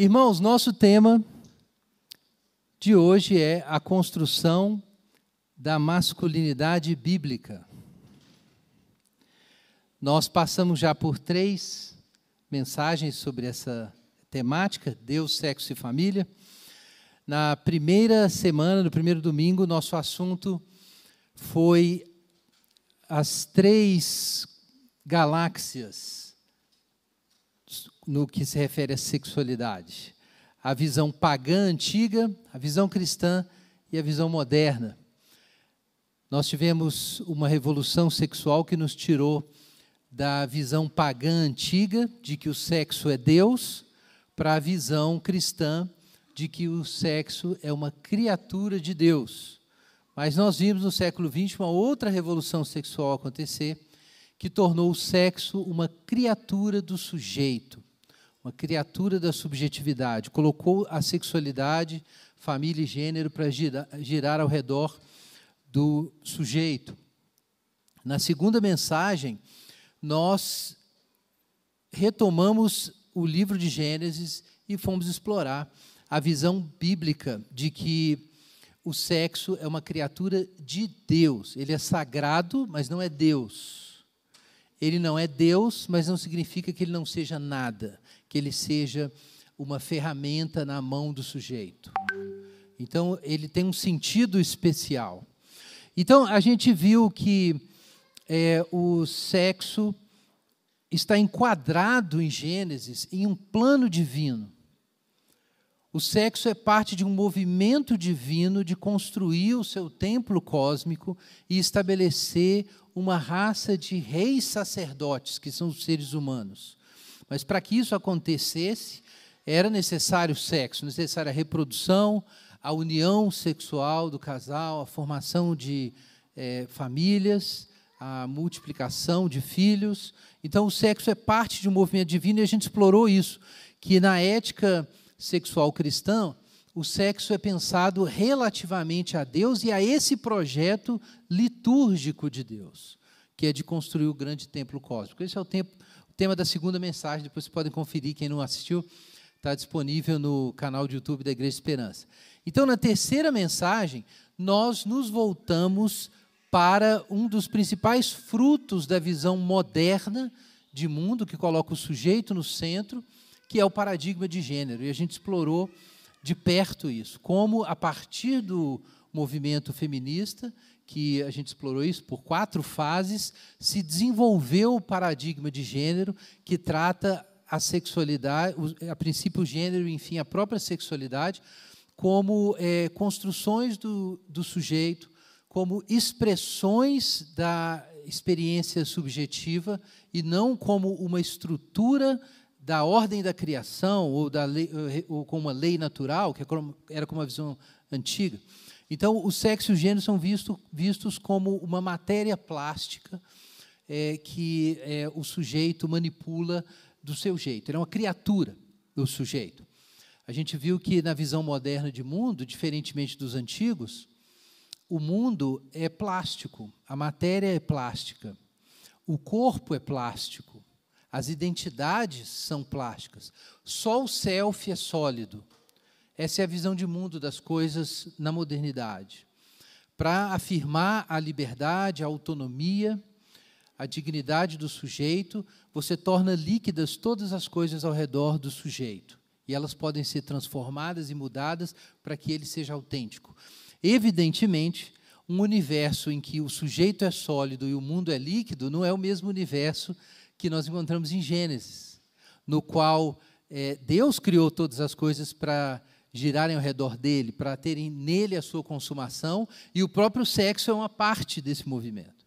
Irmãos, nosso tema de hoje é a construção da masculinidade bíblica. Nós passamos já por três mensagens sobre essa temática: Deus, sexo e família. Na primeira semana, no primeiro domingo, nosso assunto foi as três galáxias no que se refere à sexualidade: a visão pagã antiga, a visão cristã e a visão moderna. Nós tivemos uma revolução sexual que nos tirou da visão pagã antiga de que o sexo é Deus para a visão cristã de que o sexo é uma criatura de Deus. Mas nós vimos no século XX uma outra revolução sexual acontecer que tornou o sexo uma criatura do sujeito, uma criatura da subjetividade, colocou a sexualidade, família e gênero para girar, girar ao redor do sujeito. Na segunda mensagem, nós retomamos o livro de Gênesis e fomos explorar a visão bíblica de que o sexo é uma criatura de Deus. Ele é sagrado, mas não é Deus. Ele não é Deus, mas não significa que ele não seja nada, que ele seja uma ferramenta na mão do sujeito. Então, ele tem um sentido especial. Então, a gente viu que é, o sexo está enquadrado em Gênesis em um plano divino. O sexo é parte de um movimento divino de construir o seu templo cósmico e estabelecer uma raça de reis sacerdotes, que são os seres humanos. Mas para que isso acontecesse, era necessário sexo, necessária a reprodução, a união sexual do casal, a formação de é, famílias, a multiplicação de filhos. Então, o sexo é parte de um movimento divino e a gente explorou isso, que na ética sexual cristã, o sexo é pensado relativamente a Deus e a esse projeto litúrgico de Deus, que é de construir o grande templo cósmico. Esse é o, tempo, tema da segunda mensagem, depois vocês podem conferir, quem não assistiu, está disponível no canal de YouTube da Igreja Esperança. Então, na terceira mensagem, nós nos voltamos para um dos principais frutos da visão moderna de mundo, que coloca o sujeito no centro, que é o paradigma de gênero. E a gente explorou de perto isso, como a partir do movimento feminista, que a gente explorou isso por quatro fases, se desenvolveu o paradigma de gênero que trata a sexualidade, a princípio o gênero, enfim, a própria sexualidade, como é, construções do, do sujeito, como expressões da experiência subjetiva e não como uma estrutura da ordem da criação ou, da lei, ou com uma lei natural, que era como uma visão antiga. Então, o sexo e o gênero são visto, vistos como uma matéria plástica é, que é, o sujeito manipula do seu jeito. Ele é uma criatura do sujeito. A gente viu que na visão moderna de mundo, diferentemente dos antigos, o mundo é plástico, a matéria é plástica, o corpo é plástico, as identidades são plásticas, só o self é sólido. Essa é a visão de mundo das coisas na modernidade. Para afirmar a liberdade, a autonomia, a dignidade do sujeito, você torna líquidas todas as coisas ao redor do sujeito. E elas podem ser transformadas e mudadas para que ele seja autêntico. Evidentemente, um universo em que o sujeito é sólido e o mundo é líquido não é o mesmo universo que nós encontramos em Gênesis, no qual é, Deus criou todas as coisas para girarem ao redor dele, para terem nele a sua consumação, e o próprio sexo é uma parte desse movimento.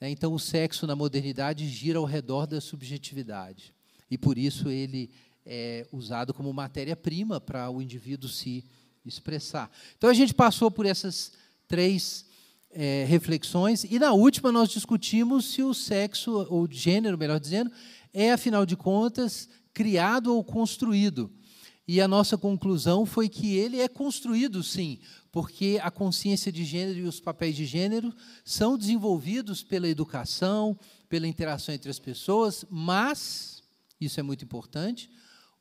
É, então, o sexo na modernidade gira ao redor da subjetividade, e por isso ele é usado como matéria-prima para o indivíduo se expressar. Então a gente passou por essas três é, reflexões e na última nós discutimos se o sexo ou gênero, melhor dizendo, é afinal de contas criado ou construído. E a nossa conclusão foi que ele é construído, sim, porque a consciência de gênero e os papéis de gênero são desenvolvidos pela educação, pela interação entre as pessoas, mas, isso é muito importante,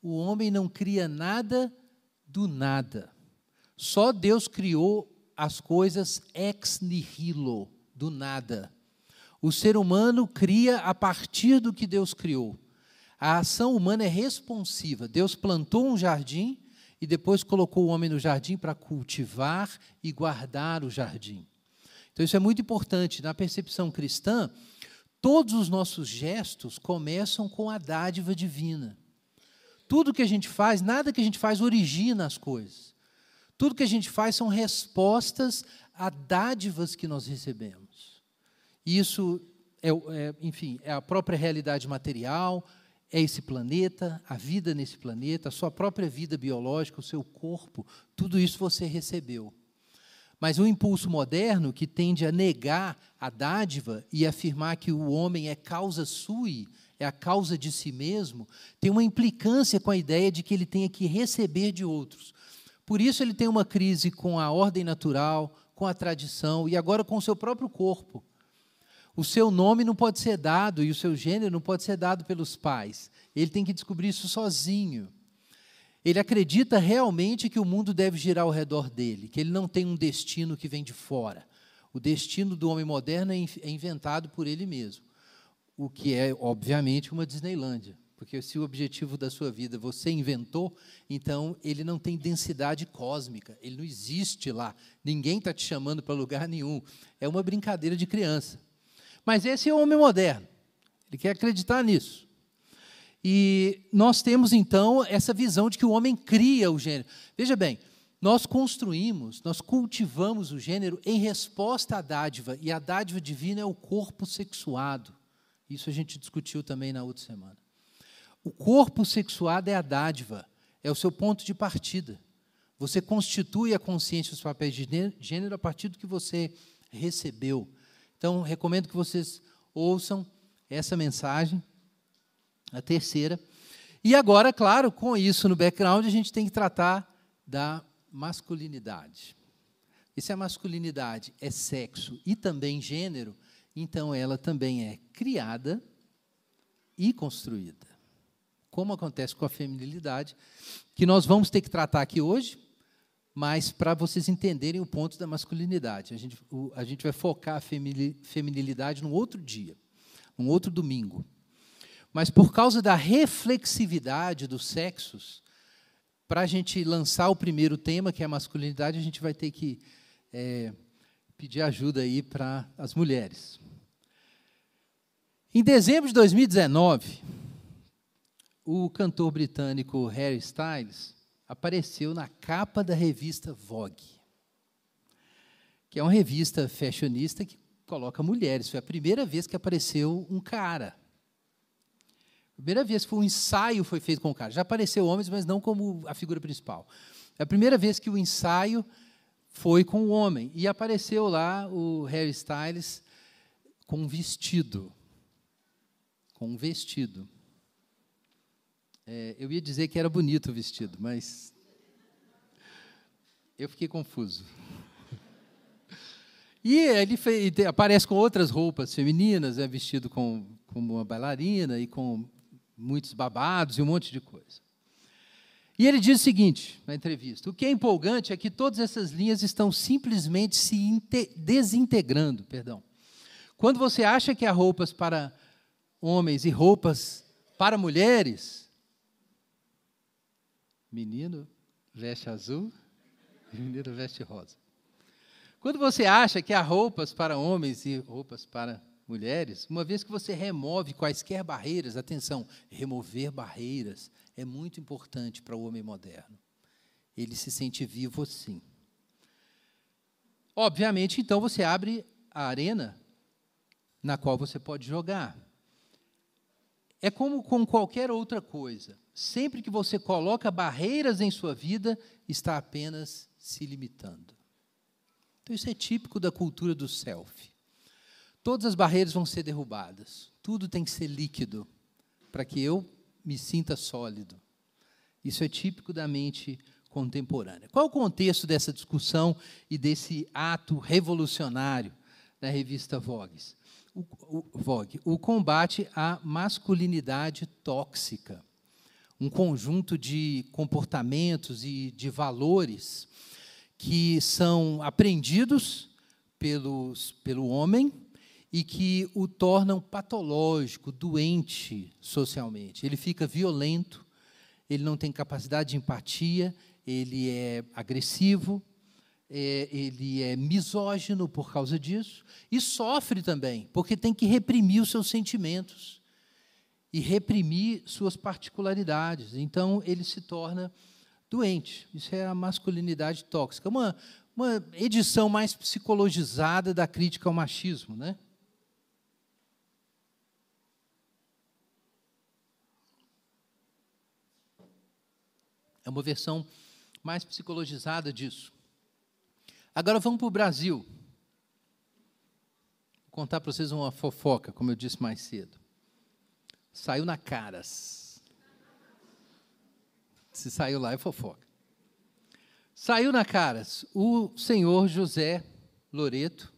o homem não cria nada do nada. Só Deus criou as coisas ex nihilo, do nada. O ser humano cria a partir do que Deus criou. A ação humana é responsiva. Deus plantou um jardim e depois colocou o homem no jardim para cultivar e guardar o jardim. Então, isso é muito importante. Na percepção cristã, todos os nossos gestos começam com a dádiva divina. Tudo que a gente faz, nada que a gente faz origina as coisas. Tudo que a gente faz são respostas a dádivas que nós recebemos. Isso é, é, enfim, é a própria realidade material, é esse planeta, a vida nesse planeta, a sua própria vida biológica, o seu corpo, tudo isso você recebeu. Mas o impulso moderno, que tende a negar a dádiva e afirmar que o homem é causa sui, é a causa de si mesmo, tem uma implicância com a ideia de que ele tenha que receber de outros. Por isso ele tem uma crise com a ordem natural, com a tradição e agora com o seu próprio corpo. O seu nome não pode ser dado e o seu gênero não pode ser dado pelos pais. Ele tem que descobrir isso sozinho. Ele acredita realmente que o mundo deve girar ao redor dele, que ele não tem um destino que vem de fora. O destino do homem moderno é, é inventado por ele mesmo, o que é, obviamente, uma Disneylândia. Porque se o objetivo da sua vida você inventou, então ele não tem densidade cósmica, ele não existe lá. Ninguém está te chamando para lugar nenhum. É uma brincadeira de criança. Mas esse é o homem moderno. Ele quer acreditar nisso. E nós temos então essa visão de que o homem cria o gênero. Veja bem, nós construímos, nós cultivamos o gênero em resposta à dádiva, e a dádiva divina é o corpo sexuado. Isso a gente discutiu também na outra semana. O corpo sexuado é a dádiva, é o seu ponto de partida. Você constitui a consciência dos papéis de gênero a partir do que você recebeu. Então, recomendo que vocês ouçam essa mensagem, a terceira. E agora, claro, com isso no background, a gente tem que tratar da masculinidade. E se a masculinidade é sexo e também gênero, então ela também é criada e construída como acontece com a feminilidade, que nós vamos ter que tratar aqui hoje, mas para vocês entenderem o ponto da masculinidade. A gente, o, a gente vai focar a feminilidade num outro dia, num outro domingo. Mas por causa da reflexividade dos sexos, para a gente lançar o primeiro tema, que é a masculinidade, a gente vai ter que é, pedir ajuda aí para as mulheres. Em dezembro de 2019, o cantor britânico Harry Styles apareceu na capa da revista Vogue, que é uma revista fashionista que coloca mulheres. Foi a primeira vez que apareceu um cara. primeira vez que um ensaio foi feito com o cara. Já apareceu homens, mas não como a figura principal. É a primeira vez que o ensaio foi com o homem. E apareceu lá o Harry Styles com um vestido. Com um vestido. É, eu ia dizer que era bonito o vestido, mas eu fiquei confuso. E ele aparece com outras roupas femininas, é vestido com, como uma bailarina e com muitos babados e um monte de coisa. E ele diz o seguinte na entrevista: o que é empolgante é que todas essas linhas estão simplesmente se desintegrando. Perdão. Quando você acha que há roupas para homens e roupas para mulheres, Menino veste azul e menino veste rosa. Quando você acha que há roupas para homens e roupas para mulheres, uma vez que você remove quaisquer barreiras, atenção, remover barreiras é muito importante para o homem moderno. Ele se sente vivo assim. Obviamente, então, você abre a arena na qual você pode jogar. É como com qualquer outra coisa. Sempre que você coloca barreiras em sua vida, está apenas se limitando. Então, isso é típico da cultura do self. Todas as barreiras vão ser derrubadas. Tudo tem que ser líquido para que eu me sinta sólido. Isso é típico da mente contemporânea. Qual o contexto dessa discussão e desse ato revolucionário da revista Vogue? o, o, Vogue, o combate à masculinidade tóxica. Um conjunto de comportamentos e de valores que são aprendidos pelos, pelo homem e que o tornam patológico, doente socialmente. Ele fica violento, ele não tem capacidade de empatia, ele é agressivo, é, ele é misógino por causa disso e sofre também, porque tem que reprimir os seus sentimentos e reprimir suas particularidades. Então, ele se torna doente. Isso é a masculinidade tóxica. Uma, uma edição mais psicologizada da crítica ao machismo, né? É uma versão mais psicologizada disso. Agora vamos para o Brasil. Vou contar para vocês uma fofoca, como eu disse mais cedo. Saiu na Caras. Se saiu lá é fofoca. Saiu na Caras o senhor José Loreto,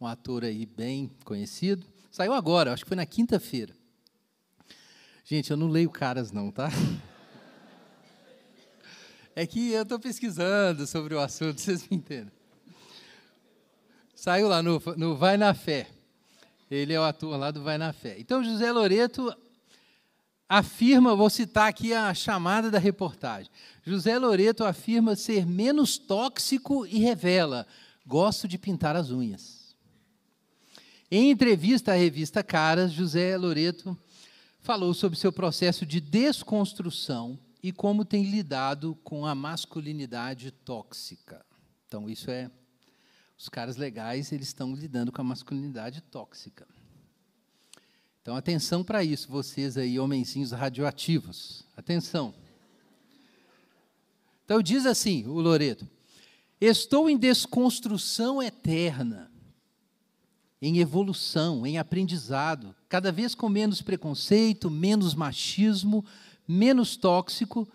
um ator aí bem conhecido. Saiu agora, acho que foi na quinta-feira. Gente, eu não leio Caras não, tá? É que eu estou pesquisando sobre o assunto, vocês me entendem. Saiu lá no, no Vai na Fé. Ele é o ator lá do Vai na Fé. Então, José Loreto afirma, vou citar aqui a chamada da reportagem. José Loreto afirma ser menos tóxico e revela: gosto de pintar as unhas. Em entrevista à revista Caras, José Loreto falou sobre seu processo de desconstrução e como tem lidado com a masculinidade tóxica. Então, isso é. Os caras legais, eles estão lidando com a masculinidade tóxica. Então, atenção para isso, vocês aí, homenzinhos radioativos. Atenção. Então, diz assim o Loreto: Estou em desconstrução eterna, em evolução, em aprendizado, cada vez com menos preconceito, menos machismo, menos tóxico,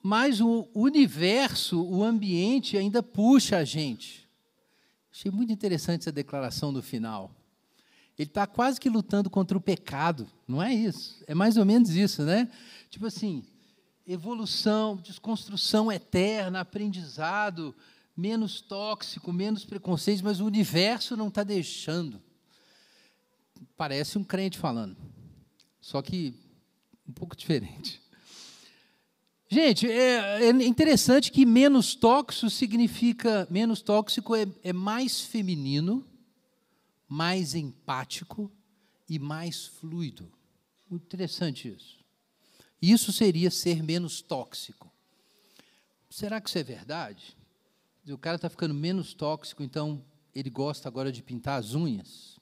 mas o universo, o ambiente ainda puxa a gente. Achei muito interessante essa declaração no final. Ele está quase que lutando contra o pecado, não é isso? É mais ou menos isso, né? Tipo assim, evolução, desconstrução eterna, aprendizado, menos tóxico, menos preconceito, mas o universo não está deixando. Parece um crente falando. Só que um pouco diferente. Gente, é, é interessante que menos tóxico significa, menos tóxico é, é mais feminino, mais empático e mais fluido. Muito interessante isso. Isso seria ser menos tóxico. Será que isso é verdade? O cara está ficando menos tóxico, então ele gosta agora de pintar as unhas.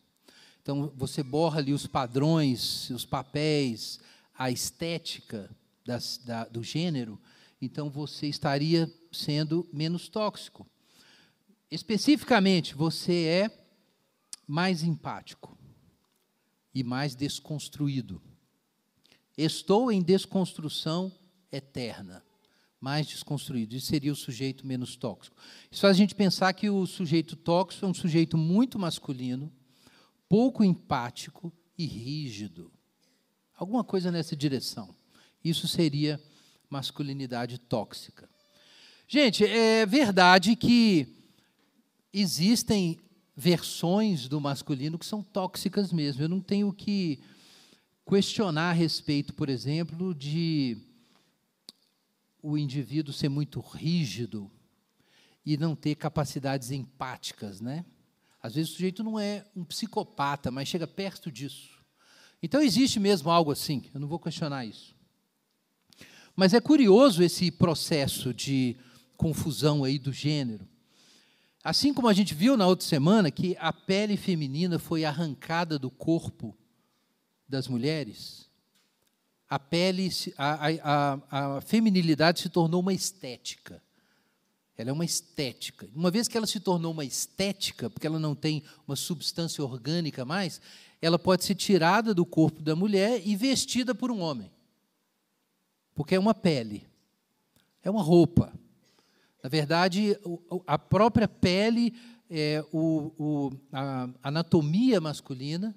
Então você borra ali os padrões, os papéis, a estética das, da, do gênero, então você estaria sendo menos tóxico. Especificamente, você é mais empático e mais desconstruído. Estou em desconstrução eterna, mais desconstruído. Isso seria o sujeito menos tóxico. Isso faz a gente pensar que o sujeito tóxico é um sujeito muito masculino, pouco empático e rígido. Alguma coisa nessa direção. Isso seria masculinidade tóxica. Gente, é verdade que existem versões do masculino que são tóxicas mesmo. Eu não tenho que questionar a respeito, por exemplo, de o indivíduo ser muito rígido e não ter capacidades empáticas, né? Às vezes o sujeito não é um psicopata, mas chega perto disso. Então existe mesmo algo assim, eu não vou questionar isso. Mas é curioso esse processo de confusão aí do gênero. Assim como a gente viu na outra semana que a pele feminina foi arrancada do corpo das mulheres, a pele, a, a, a feminilidade se tornou uma estética. Ela é uma estética. Uma vez que ela se tornou uma estética, porque ela não tem uma substância orgânica mais, ela pode ser tirada do corpo da mulher e vestida por um homem. Porque é uma pele, é uma roupa. Na verdade, a própria pele, é, o, o, a anatomia masculina,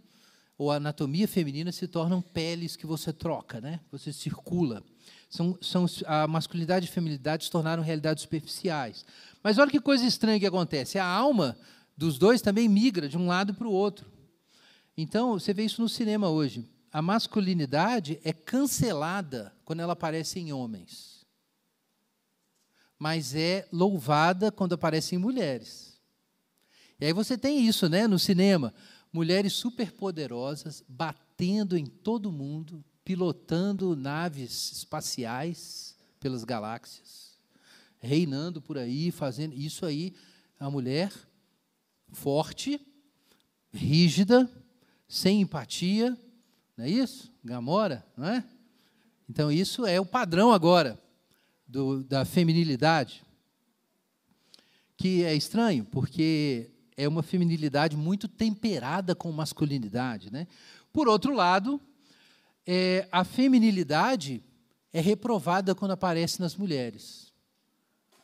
ou a anatomia feminina se tornam peles que você troca, né? Você circula. São, são, a masculinidade e a feminilidade se tornaram realidades superficiais. Mas olha que coisa estranha que acontece. A alma dos dois também migra de um lado para o outro. Então, você vê isso no cinema hoje. A masculinidade é cancelada quando ela aparece em homens, mas é louvada quando aparece em mulheres. E aí você tem isso, né, no cinema, mulheres superpoderosas batendo em todo mundo, pilotando naves espaciais pelas galáxias, reinando por aí, fazendo isso aí, a mulher forte, rígida, sem empatia, não é isso? Gamora, não é? Então, isso é o padrão agora do, da feminilidade, que é estranho, porque é uma feminilidade muito temperada com masculinidade. Né? Por outro lado, é, a feminilidade é reprovada quando aparece nas mulheres,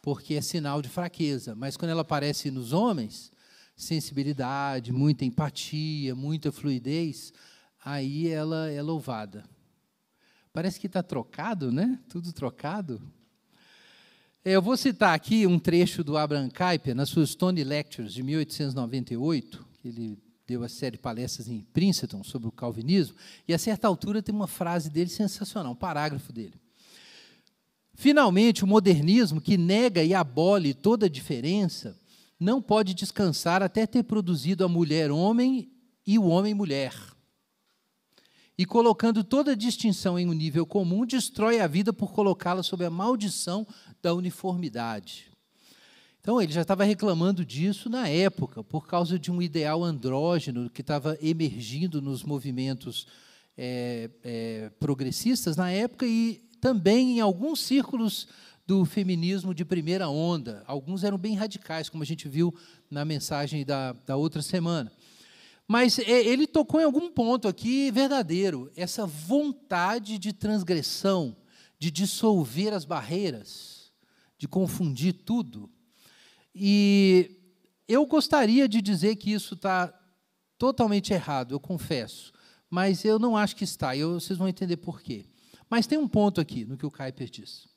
porque é sinal de fraqueza, mas quando ela aparece nos homens, sensibilidade, muita empatia, muita fluidez, aí ela é louvada. Parece que está trocado, né? Tudo trocado. Eu vou citar aqui um trecho do Abraham Kuyper, nas suas Stone Lectures, de 1898, que ele deu a série de palestras em Princeton sobre o calvinismo, e a certa altura tem uma frase dele sensacional, um parágrafo dele. Finalmente, o modernismo, que nega e abole toda a diferença, não pode descansar até ter produzido a mulher-homem e o homem-mulher e colocando toda distinção em um nível comum, destrói a vida por colocá-la sob a maldição da uniformidade. Então, ele já estava reclamando disso na época, por causa de um ideal andrógeno que estava emergindo nos movimentos é, é, progressistas na época e também em alguns círculos do feminismo de primeira onda. Alguns eram bem radicais, como a gente viu na mensagem da, da outra semana. Mas é, ele tocou em algum ponto aqui verdadeiro, essa vontade de transgressão, de dissolver as barreiras, de confundir tudo. E eu gostaria de dizer que isso está totalmente errado, eu confesso, mas eu não acho que está, e vocês vão entender por quê. Mas tem um ponto aqui no que o Kuyper diz.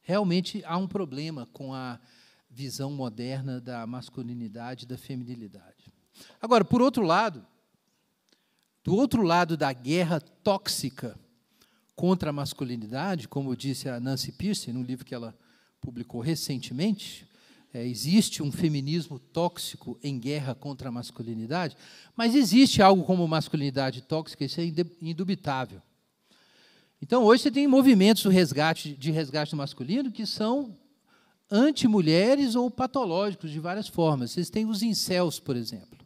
Realmente há um problema com a visão moderna da masculinidade e da feminilidade. Agora, por outro lado, do outro lado da guerra tóxica contra a masculinidade, como disse a Nancy Pierce, num livro que ela publicou recentemente, é, existe um feminismo tóxico em guerra contra a masculinidade, mas existe algo como masculinidade tóxica, isso é indubitável. Então, hoje você tem movimentos de resgate, de resgate masculino que são anti-mulheres ou patológicos de várias formas. Vocês têm os incels, por exemplo.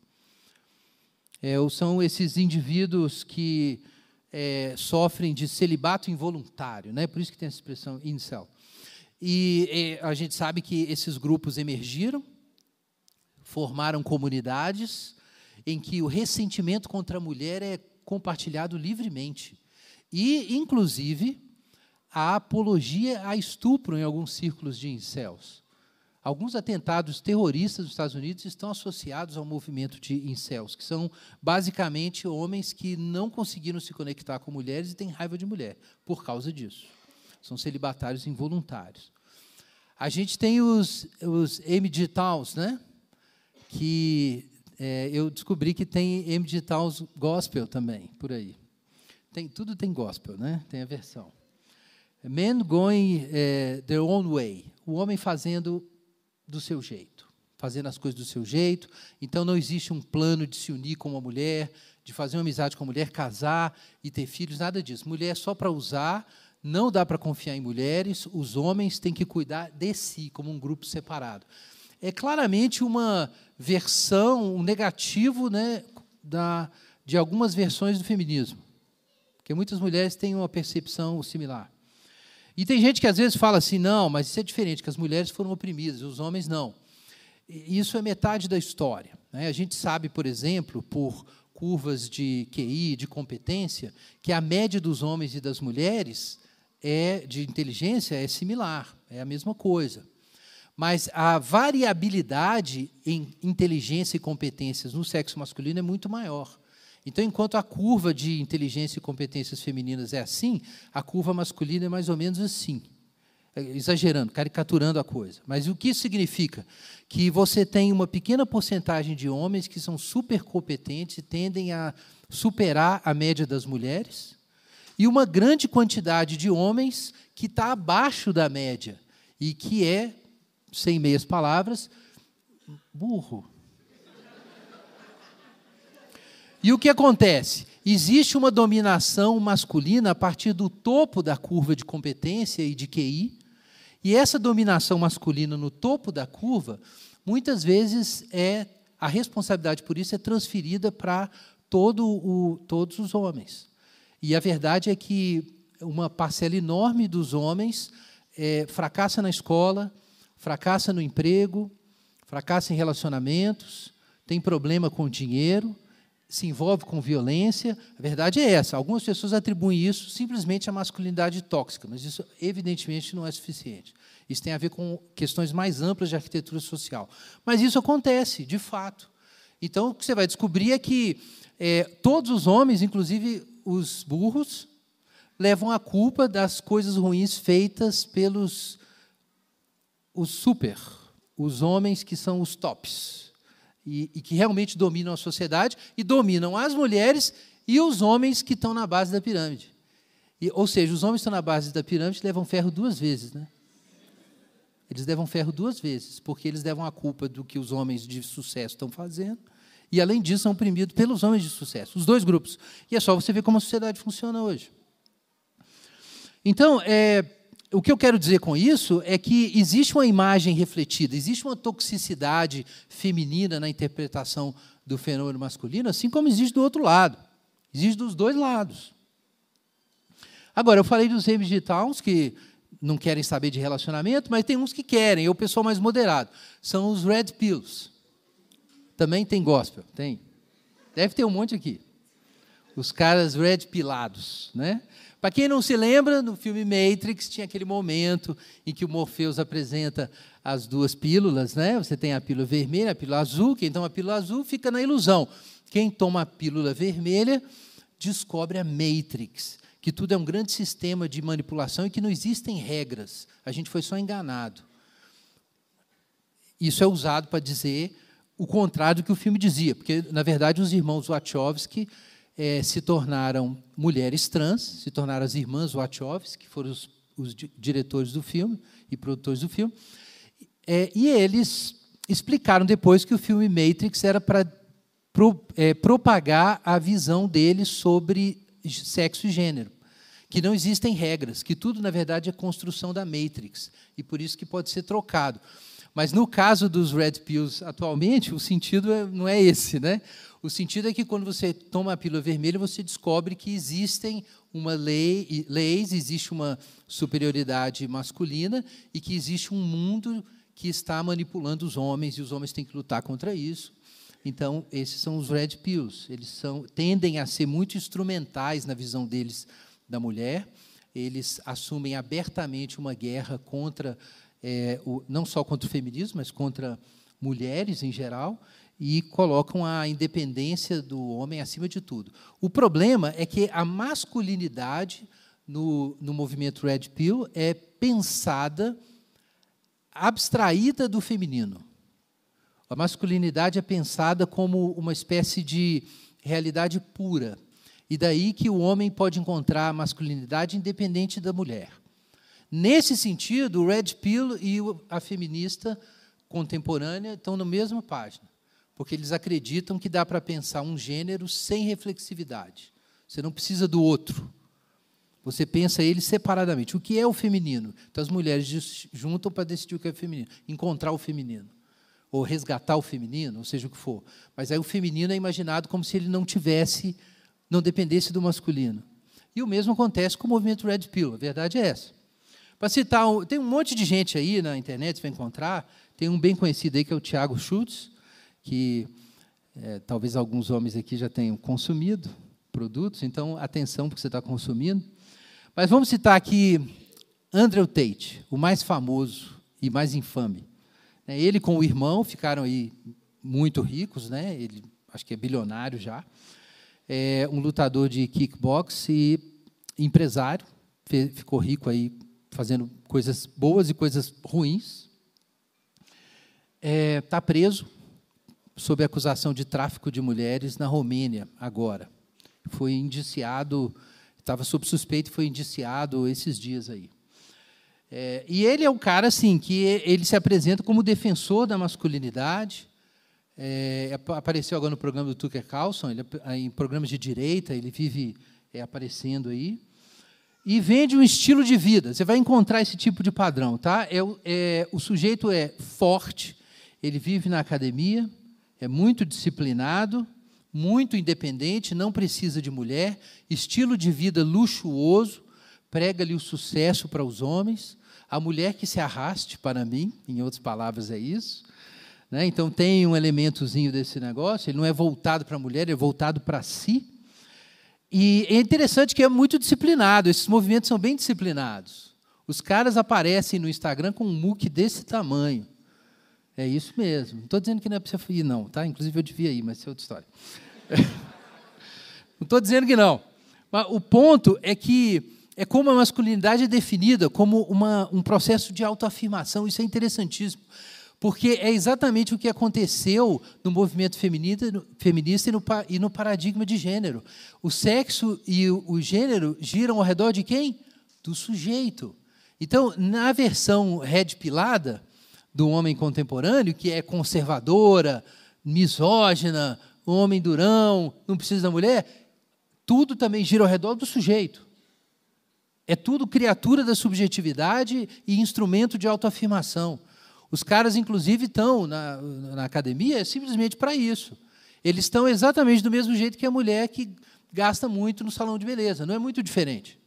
É, são esses indivíduos que é, sofrem de celibato involuntário, né? por isso que tem essa expressão incel. E é, a gente sabe que esses grupos emergiram, formaram comunidades em que o ressentimento contra a mulher é compartilhado livremente. E, inclusive, a apologia a estupro em alguns círculos de incels. Alguns atentados terroristas dos Estados Unidos estão associados ao movimento de incels, que são basicamente homens que não conseguiram se conectar com mulheres e têm raiva de mulher por causa disso. São celibatários involuntários. A gente tem os, os Towns, né? que é, eu descobri que tem Towns gospel também, por aí. Tem, tudo tem gospel, né? tem a versão. Men going é, their own way. O homem fazendo do seu jeito, fazendo as coisas do seu jeito. Então não existe um plano de se unir com uma mulher, de fazer uma amizade com a mulher, casar e ter filhos, nada disso. Mulher é só para usar, não dá para confiar em mulheres, os homens têm que cuidar de si como um grupo separado. É claramente uma versão, um negativo né, da, de algumas versões do feminismo. Porque muitas mulheres têm uma percepção similar. E tem gente que às vezes fala assim: não, mas isso é diferente, que as mulheres foram oprimidas, os homens não. Isso é metade da história. Né? A gente sabe, por exemplo, por curvas de QI, de competência, que a média dos homens e das mulheres é de inteligência é similar, é a mesma coisa. Mas a variabilidade em inteligência e competências no sexo masculino é muito maior. Então, enquanto a curva de inteligência e competências femininas é assim, a curva masculina é mais ou menos assim. É, exagerando, caricaturando a coisa. Mas o que isso significa? Que você tem uma pequena porcentagem de homens que são super competentes e tendem a superar a média das mulheres, e uma grande quantidade de homens que está abaixo da média e que é, sem meias palavras, burro. E o que acontece? Existe uma dominação masculina a partir do topo da curva de competência e de QI, e essa dominação masculina no topo da curva, muitas vezes é a responsabilidade por isso é transferida para todo o, todos os homens. E a verdade é que uma parcela enorme dos homens é, fracassa na escola, fracassa no emprego, fracassa em relacionamentos, tem problema com dinheiro, se envolve com violência. A verdade é essa. Algumas pessoas atribuem isso simplesmente à masculinidade tóxica, mas isso evidentemente não é suficiente. Isso tem a ver com questões mais amplas de arquitetura social. Mas isso acontece, de fato. Então, o que você vai descobrir é que é, todos os homens, inclusive os burros, levam a culpa das coisas ruins feitas pelos os super, os homens que são os tops, e, e que realmente dominam a sociedade e dominam as mulheres e os homens que estão na base da pirâmide. E, ou seja, os homens que estão na base da pirâmide levam ferro duas vezes, né? Eles levam ferro duas vezes, porque eles levam a culpa do que os homens de sucesso estão fazendo e, além disso, são oprimidos pelos homens de sucesso, os dois grupos. E é só você ver como a sociedade funciona hoje. Então, é, o que eu quero dizer com isso é que existe uma imagem refletida, existe uma toxicidade feminina na interpretação do fenômeno masculino, assim como existe do outro lado. Existe dos dois lados. Agora, eu falei dos James de Towns, que não querem saber de relacionamento, mas tem uns que querem, o pessoal mais moderado. São os Red Pills. Também tem gospel, tem. Deve ter um monte aqui. Os caras red pilados, né? Para quem não se lembra, no filme Matrix tinha aquele momento em que o Morpheus apresenta as duas pílulas, né? Você tem a pílula vermelha, a pílula azul. Quem toma a pílula azul fica na ilusão. Quem toma a pílula vermelha descobre a Matrix, que tudo é um grande sistema de manipulação e que não existem regras. A gente foi só enganado. Isso é usado para dizer o contrário do que o filme dizia, porque, na verdade, os irmãos Wachowski é, se tornaram mulheres trans, se tornaram as irmãs Wachowski, que foram os, os diretores do filme e produtores do filme, é, e eles explicaram depois que o filme Matrix era para pro, é, propagar a visão deles sobre sexo e gênero, que não existem regras, que tudo, na verdade, é construção da Matrix, e por isso que pode ser trocado. Mas no caso dos red pills atualmente, o sentido é, não é esse, né? O sentido é que quando você toma a pílula vermelha, você descobre que existem uma lei, leis, existe uma superioridade masculina e que existe um mundo que está manipulando os homens e os homens têm que lutar contra isso. Então, esses são os red pills. Eles são, tendem a ser muito instrumentais na visão deles da mulher. Eles assumem abertamente uma guerra contra é, o, não só contra o feminismo, mas contra mulheres em geral, e colocam a independência do homem acima de tudo. O problema é que a masculinidade no, no movimento Red Pill é pensada abstraída do feminino. A masculinidade é pensada como uma espécie de realidade pura. E daí que o homem pode encontrar a masculinidade independente da mulher. Nesse sentido, o Red Pill e a feminista contemporânea estão na mesma página, porque eles acreditam que dá para pensar um gênero sem reflexividade. Você não precisa do outro. Você pensa ele separadamente. O que é o feminino? Então as mulheres juntam para decidir o que é feminino, encontrar o feminino, ou resgatar o feminino, ou seja o que for. Mas aí o feminino é imaginado como se ele não tivesse, não dependesse do masculino. E o mesmo acontece com o movimento Red Pill. A verdade é essa. Para citar, tem um monte de gente aí na internet, você vai encontrar. Tem um bem conhecido aí que é o Tiago Schultz, que é, talvez alguns homens aqui já tenham consumido produtos, então atenção porque você está consumindo. Mas vamos citar aqui Andrew Tate, o mais famoso e mais infame. Né, ele com o irmão ficaram aí muito ricos, né? Ele acho que é bilionário já. é um lutador de kickbox e empresário, ficou rico aí fazendo coisas boas e coisas ruins. Está é, tá preso sob acusação de tráfico de mulheres na Romênia, agora. Foi indiciado, estava sob suspeita e foi indiciado esses dias aí. É, e ele é um cara assim que ele se apresenta como defensor da masculinidade. É, apareceu agora no programa do Tucker Carlson, ele, em programas de direita, ele vive é, aparecendo aí. E vende um estilo de vida. Você vai encontrar esse tipo de padrão, tá? É, é, o sujeito é forte, ele vive na academia, é muito disciplinado, muito independente, não precisa de mulher, estilo de vida luxuoso, prega-lhe o sucesso para os homens, a mulher que se arraste para mim, em outras palavras é isso. Né? Então tem um elementozinho desse negócio, ele não é voltado para a mulher, ele é voltado para si. E é interessante que é muito disciplinado, esses movimentos são bem disciplinados. Os caras aparecem no Instagram com um muque desse tamanho. É isso mesmo. Não estou dizendo que não é para você ir, não, tá? Inclusive eu devia ir, mas isso é outra história. não estou dizendo que não. Mas o ponto é que é como a masculinidade é definida como uma, um processo de autoafirmação. Isso é interessantíssimo, porque é exatamente o que aconteceu no movimento feminista, e, no, e no paradigma de gênero. O sexo e o, o gênero giram ao redor de quem? Do sujeito. Então, na versão red pilada do homem contemporâneo, que é conservadora, misógina, homem durão, não precisa da mulher, tudo também gira ao redor do sujeito. É tudo criatura da subjetividade e instrumento de autoafirmação. Os caras, inclusive, estão na, na academia simplesmente para isso. Eles estão exatamente do mesmo jeito que a mulher que gasta muito no salão de beleza. Não é muito diferente.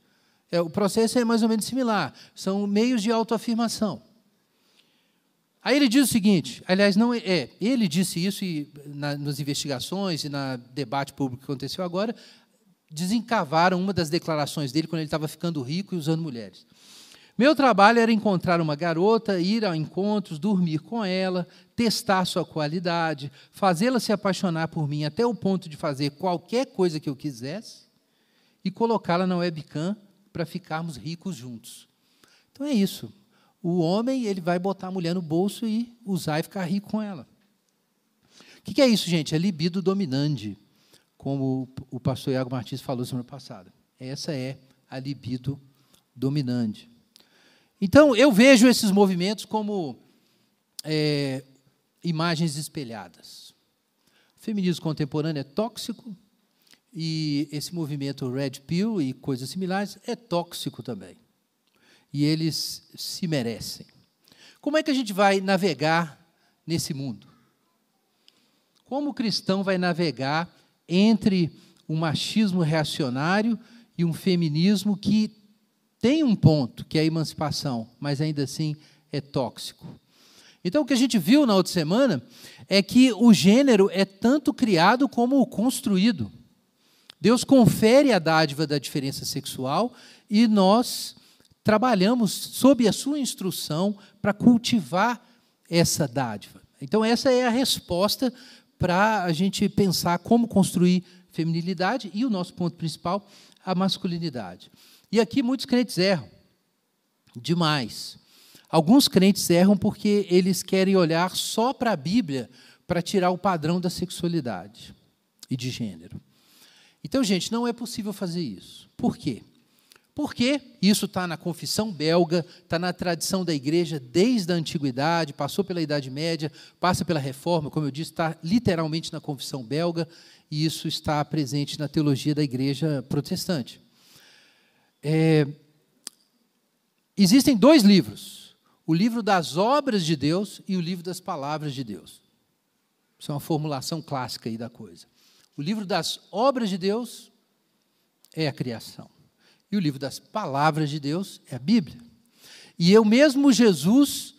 É, o processo é mais ou menos similar. São meios de autoafirmação. Aí ele diz o seguinte, aliás, não é, ele disse isso e na, nas investigações e na debate público que aconteceu agora, desencavaram uma das declarações dele quando ele estava ficando rico e usando mulheres. Meu trabalho era encontrar uma garota, ir a encontros, dormir com ela, testar sua qualidade, fazê-la se apaixonar por mim até o ponto de fazer qualquer coisa que eu quisesse e colocá-la na webcam para ficarmos ricos juntos. Então é isso. O homem ele vai botar a mulher no bolso e usar e ficar rico com ela. O que é isso, gente? É libido dominante como o pastor Iago Martins falou semana passada. Essa é a libido dominante. Então, eu vejo esses movimentos como é, imagens espelhadas. O feminismo contemporâneo é tóxico, e esse movimento Red Pill e coisas similares é tóxico também. E eles se merecem. Como é que a gente vai navegar nesse mundo? Como o cristão vai navegar entre um machismo reacionário e um feminismo que tem um ponto, que é a emancipação, mas ainda assim é tóxico. Então, o que a gente viu na outra semana é que o gênero é tanto criado como construído. Deus confere a dádiva da diferença sexual e nós trabalhamos sob a sua instrução para cultivar essa dádiva. Então, essa é a resposta para a gente pensar como construir feminilidade e o nosso ponto principal, a masculinidade. E aqui muitos crentes erram demais. Alguns crentes erram porque eles querem olhar só para a Bíblia para tirar o padrão da sexualidade e de gênero. Então, gente, não é possível fazer isso. Por quê? Porque isso está na confissão belga, está na tradição da igreja desde a antiguidade, passou pela Idade Média, passa pela reforma, como eu disse, está literalmente na confissão belga, e isso está presente na teologia da igreja protestante. É, existem dois livros: o livro das obras de Deus e o livro das palavras de Deus. Isso é uma formulação clássica aí da coisa. O livro das obras de Deus é a criação. E o livro das palavras de Deus é a Bíblia. E eu mesmo, Jesus,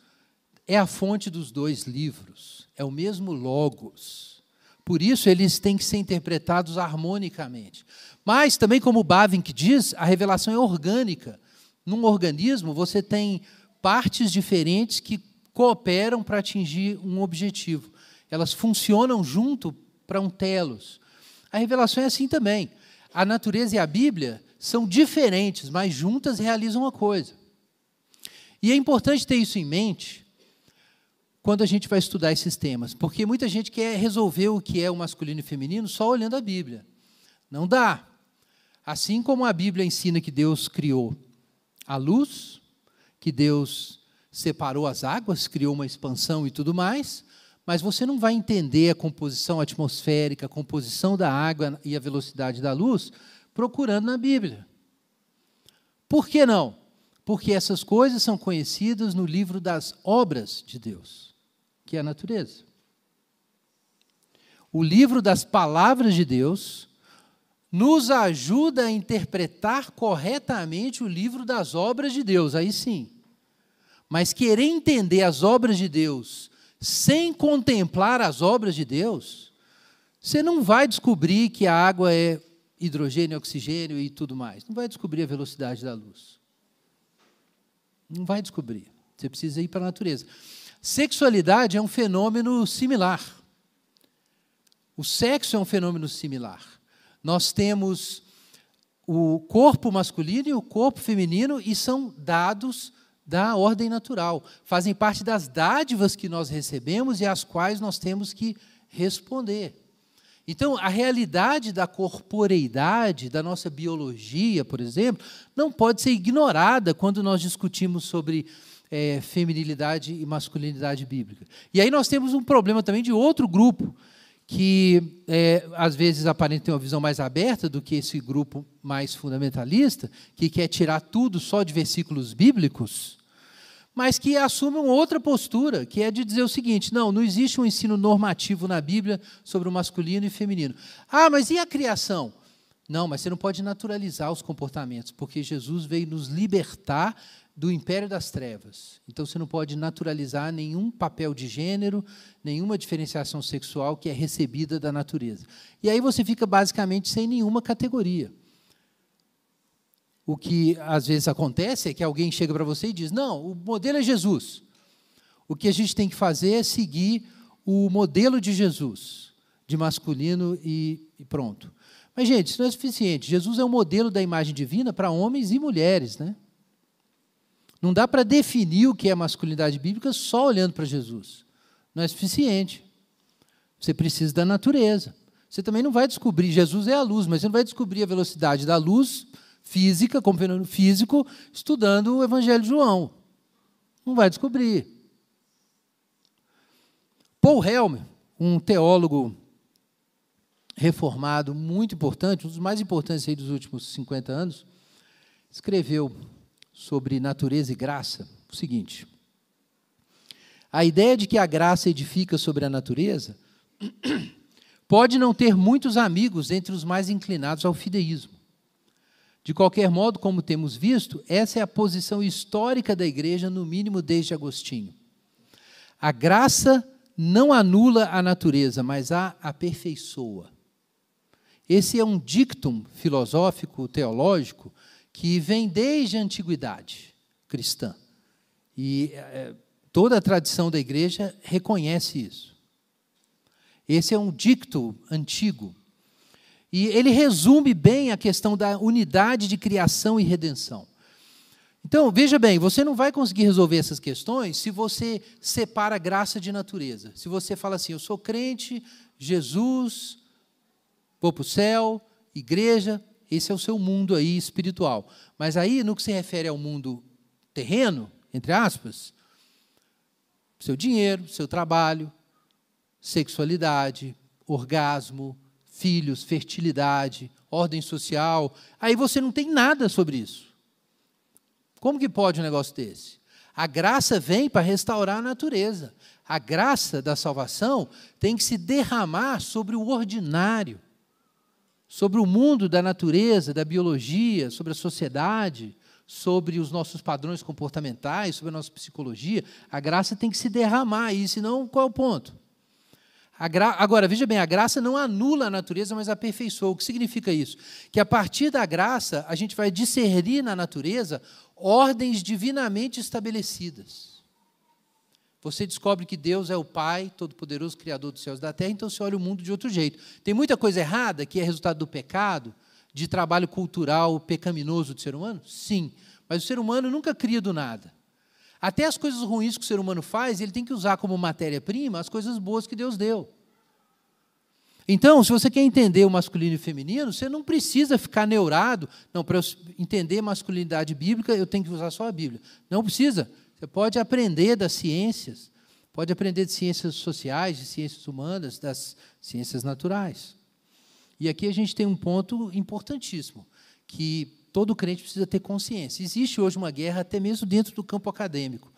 é a fonte dos dois livros, é o mesmo Logos. Por isso, eles têm que ser interpretados harmonicamente. Mas, também, como Bavinck diz, a revelação é orgânica. Num organismo, você tem partes diferentes que cooperam para atingir um objetivo. Elas funcionam junto para um telos. A revelação é assim também. A natureza e a Bíblia são diferentes, mas juntas realizam uma coisa. E é importante ter isso em mente quando a gente vai estudar esses temas, porque muita gente quer resolver o que é o masculino e feminino só olhando a Bíblia. Não dá. Assim como a Bíblia ensina que Deus criou a luz, que Deus separou as águas, criou uma expansão e tudo mais, mas você não vai entender a composição atmosférica, a composição da água e a velocidade da luz procurando na Bíblia. Por que não? Porque essas coisas são conhecidas no livro das obras de Deus, que é a natureza. O livro das palavras de Deus nos ajuda a interpretar corretamente o livro das obras de Deus, aí sim. Mas querer entender as obras de Deus sem contemplar as obras de Deus, você não vai descobrir que a água é hidrogênio, oxigênio e tudo mais. Não vai descobrir a velocidade da luz. Não vai descobrir. Você precisa ir para a natureza. Sexualidade é um fenômeno similar. O sexo é um fenômeno similar. Nós temos o corpo masculino e o corpo feminino e são dados da ordem natural, fazem parte das dádivas que nós recebemos e às quais nós temos que responder. Então, a realidade da corporeidade, da nossa biologia, por exemplo, não pode ser ignorada quando nós discutimos sobre é, feminilidade e masculinidade bíblica. E aí nós temos um problema também de outro grupo, que é, às vezes aparenta ter uma visão mais aberta do que esse grupo mais fundamentalista, que quer tirar tudo só de versículos bíblicos mas que assumem outra postura, que é de dizer o seguinte: não, não existe um ensino normativo na Bíblia sobre o masculino e feminino. Ah, mas e a criação? Não, mas você não pode naturalizar os comportamentos, porque Jesus veio nos libertar do império das trevas. Então você não pode naturalizar nenhum papel de gênero, nenhuma diferenciação sexual que é recebida da natureza. E aí você fica basicamente sem nenhuma categoria o que às vezes acontece é que alguém chega para você e diz: não, o modelo é Jesus. O que a gente tem que fazer é seguir o modelo de Jesus, de masculino e, e pronto. Mas, gente, isso não é suficiente. Jesus é o modelo da imagem divina para homens e mulheres, né? Não dá para definir o que é masculinidade bíblica só olhando para Jesus. Não é suficiente. Você precisa da natureza. Você também não vai descobrir, Jesus é a luz, mas você não vai descobrir a velocidade da luz física, como fenômeno físico, estudando o Evangelho de João. Não vai descobrir. Paul Helm, um teólogo reformado muito importante, um dos mais importantes aí dos últimos 50 anos, escreveu sobre natureza e graça o seguinte: A ideia de que a graça edifica sobre a natureza pode não ter muitos amigos entre os mais inclinados ao fideísmo. De qualquer modo, como temos visto, essa é a posição histórica da igreja, no mínimo desde Agostinho. A graça não anula a natureza, mas a aperfeiçoa. Esse é um dictum filosófico, teológico, que vem desde a antiguidade cristã. E é, toda a tradição da igreja reconhece isso. Esse é um dicto antigo. E ele resume bem a questão da unidade de criação e redenção. Então, veja bem, você não vai conseguir resolver essas questões se você separa graça de natureza. Se você fala assim, eu sou crente, Jesus, vou para o céu, igreja, esse é o seu mundo aí espiritual. Mas aí, no que se refere ao mundo terreno, entre aspas, seu dinheiro, seu trabalho, sexualidade, orgasmo, filhos, fertilidade, ordem social. Aí você não tem nada sobre isso. Como que pode um negócio desse? A graça vem para restaurar a natureza. A graça da salvação tem que se derramar sobre o ordinário, sobre o mundo da natureza, da biologia, sobre a sociedade, sobre os nossos padrões comportamentais, sobre a nossa psicologia. A graça tem que se derramar aí, senão qual é o ponto? Gra... Agora, veja bem, a graça não anula a natureza, mas aperfeiçoa. O que significa isso? Que a partir da graça, a gente vai discernir na natureza ordens divinamente estabelecidas. Você descobre que Deus é o Pai, Todo-Poderoso, Criador dos céus e da terra, então você olha o mundo de outro jeito. Tem muita coisa errada que é resultado do pecado, de trabalho cultural pecaminoso do ser humano? Sim. Mas o ser humano nunca cria do nada. Até as coisas ruins que o ser humano faz, ele tem que usar como matéria-prima as coisas boas que Deus deu. Então, se você quer entender o masculino e o feminino, você não precisa ficar neurado. Não, para entender masculinidade bíblica, eu tenho que usar só a Bíblia. Não precisa. Você pode aprender das ciências, pode aprender de ciências sociais, de ciências humanas, das ciências naturais. E aqui a gente tem um ponto importantíssimo, que todo crente precisa ter consciência. Existe hoje uma guerra, até mesmo dentro do campo acadêmico,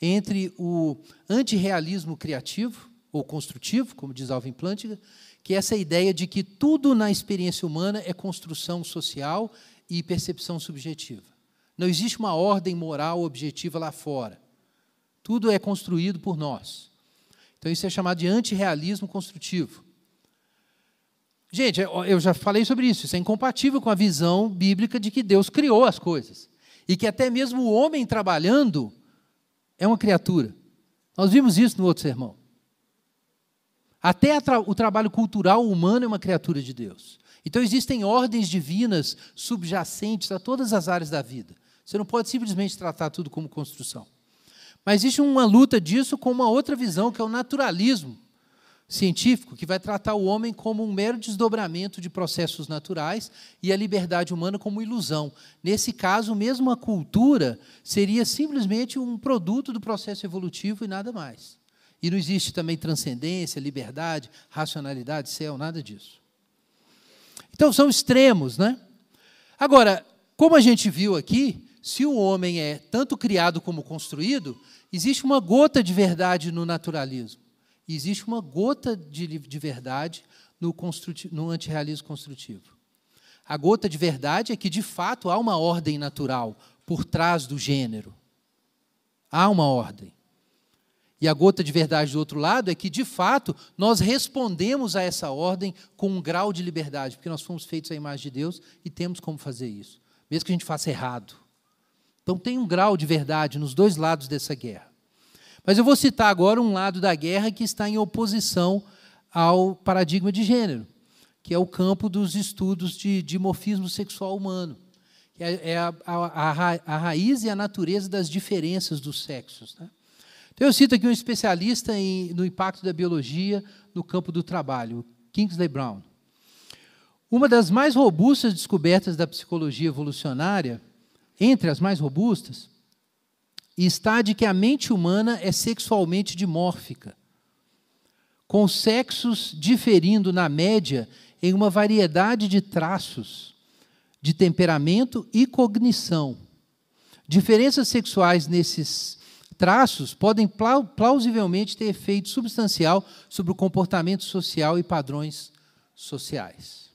entre o antirrealismo criativo, ou construtivo, como diz Alvin Plantinga, que é essa ideia de que tudo na experiência humana é construção social e percepção subjetiva. Não existe uma ordem moral objetiva lá fora. Tudo é construído por nós. Então, isso é chamado de antirrealismo construtivo. Gente, eu já falei sobre isso. Isso é incompatível com a visão bíblica de que Deus criou as coisas. E que até mesmo o homem trabalhando é uma criatura. Nós vimos isso no outro sermão. Até o trabalho cultural humano é uma criatura de Deus. Então existem ordens divinas subjacentes a todas as áreas da vida. Você não pode simplesmente tratar tudo como construção. Mas existe uma luta disso com uma outra visão, que é o naturalismo científico, que vai tratar o homem como um mero desdobramento de processos naturais e a liberdade humana como ilusão. Nesse caso, mesmo a cultura seria simplesmente um produto do processo evolutivo e nada mais. E não existe também transcendência, liberdade, racionalidade, céu, nada disso. Então são extremos, né? Agora, como a gente viu aqui, se o homem é tanto criado como construído, existe uma gota de verdade no naturalismo. E existe uma gota de, de verdade no, no antirrealismo construtivo. A gota de verdade é que, de fato, há uma ordem natural por trás do gênero. Há uma ordem. E a gota de verdade do outro lado é que, de fato, nós respondemos a essa ordem com um grau de liberdade, porque nós fomos feitos à imagem de Deus e temos como fazer isso, mesmo que a gente faça errado. Então, tem um grau de verdade nos dois lados dessa guerra. Mas eu vou citar agora um lado da guerra que está em oposição ao paradigma de gênero, que é o campo dos estudos de dimorfismo sexual humano, que é, é a, a, a, raiz e a natureza das diferenças dos sexos. Né? Então, eu cito aqui um especialista em, no impacto da biologia no campo do trabalho, Kingsley Brown. Uma das mais robustas descobertas da psicologia evolucionária, entre as mais robustas, está de que a mente humana é sexualmente dimórfica, com sexos diferindo, na média, em uma variedade de traços de temperamento e cognição. Diferenças sexuais nesses traços podem plausivelmente ter efeito substancial sobre o comportamento social e padrões sociais.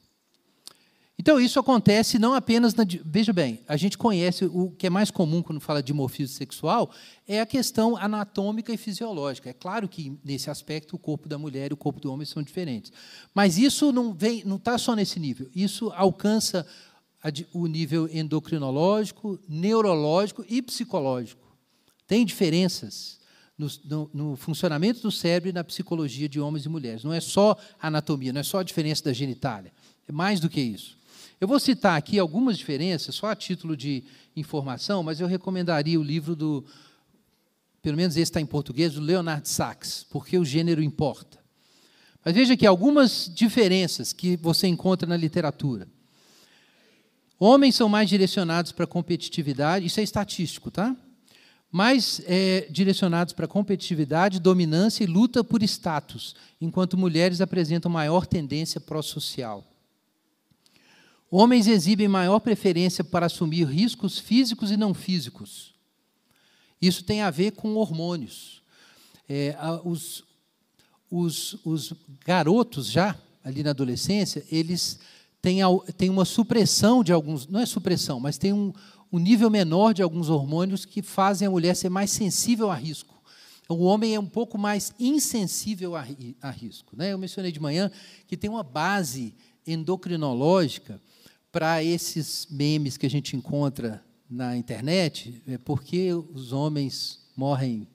Então, isso acontece não apenas na. Veja bem, a gente conhece o que é mais comum quando fala de dimorfismo sexual é a questão anatômica e fisiológica. É claro que, nesse aspecto, o corpo da mulher e o corpo do homem são diferentes. Mas isso não vem, não está só nesse nível. Isso alcança o nível endocrinológico, neurológico e psicológico. Tem diferenças no, no, no, funcionamento do cérebro e na psicologia de homens e mulheres. Não é só anatomia, não é só a diferença da genitália. É mais do que isso. Eu vou citar aqui algumas diferenças, só a título de informação, mas eu recomendaria o livro do, pelo menos esse está em português, do Leonard Sachs, porque o gênero importa. Mas veja aqui algumas diferenças que você encontra na literatura. Homens são mais direcionados para a competitividade, isso é estatístico, tá? mais é, direcionados para competitividade, dominância e luta por status, enquanto mulheres apresentam maior tendência pró-social. Homens exibem maior preferência para assumir riscos físicos e não físicos. Isso tem a ver com hormônios. É, os, os, os garotos já, ali na adolescência, eles têm, têm uma supressão de alguns, não é supressão, mas tem um, um nível menor de alguns hormônios que fazem a mulher ser mais sensível a risco. Então, o homem é um pouco mais insensível a, a risco. Né? Eu mencionei de manhã que tem uma base endocrinológica para esses memes que a gente encontra na internet, é porque os homens morrem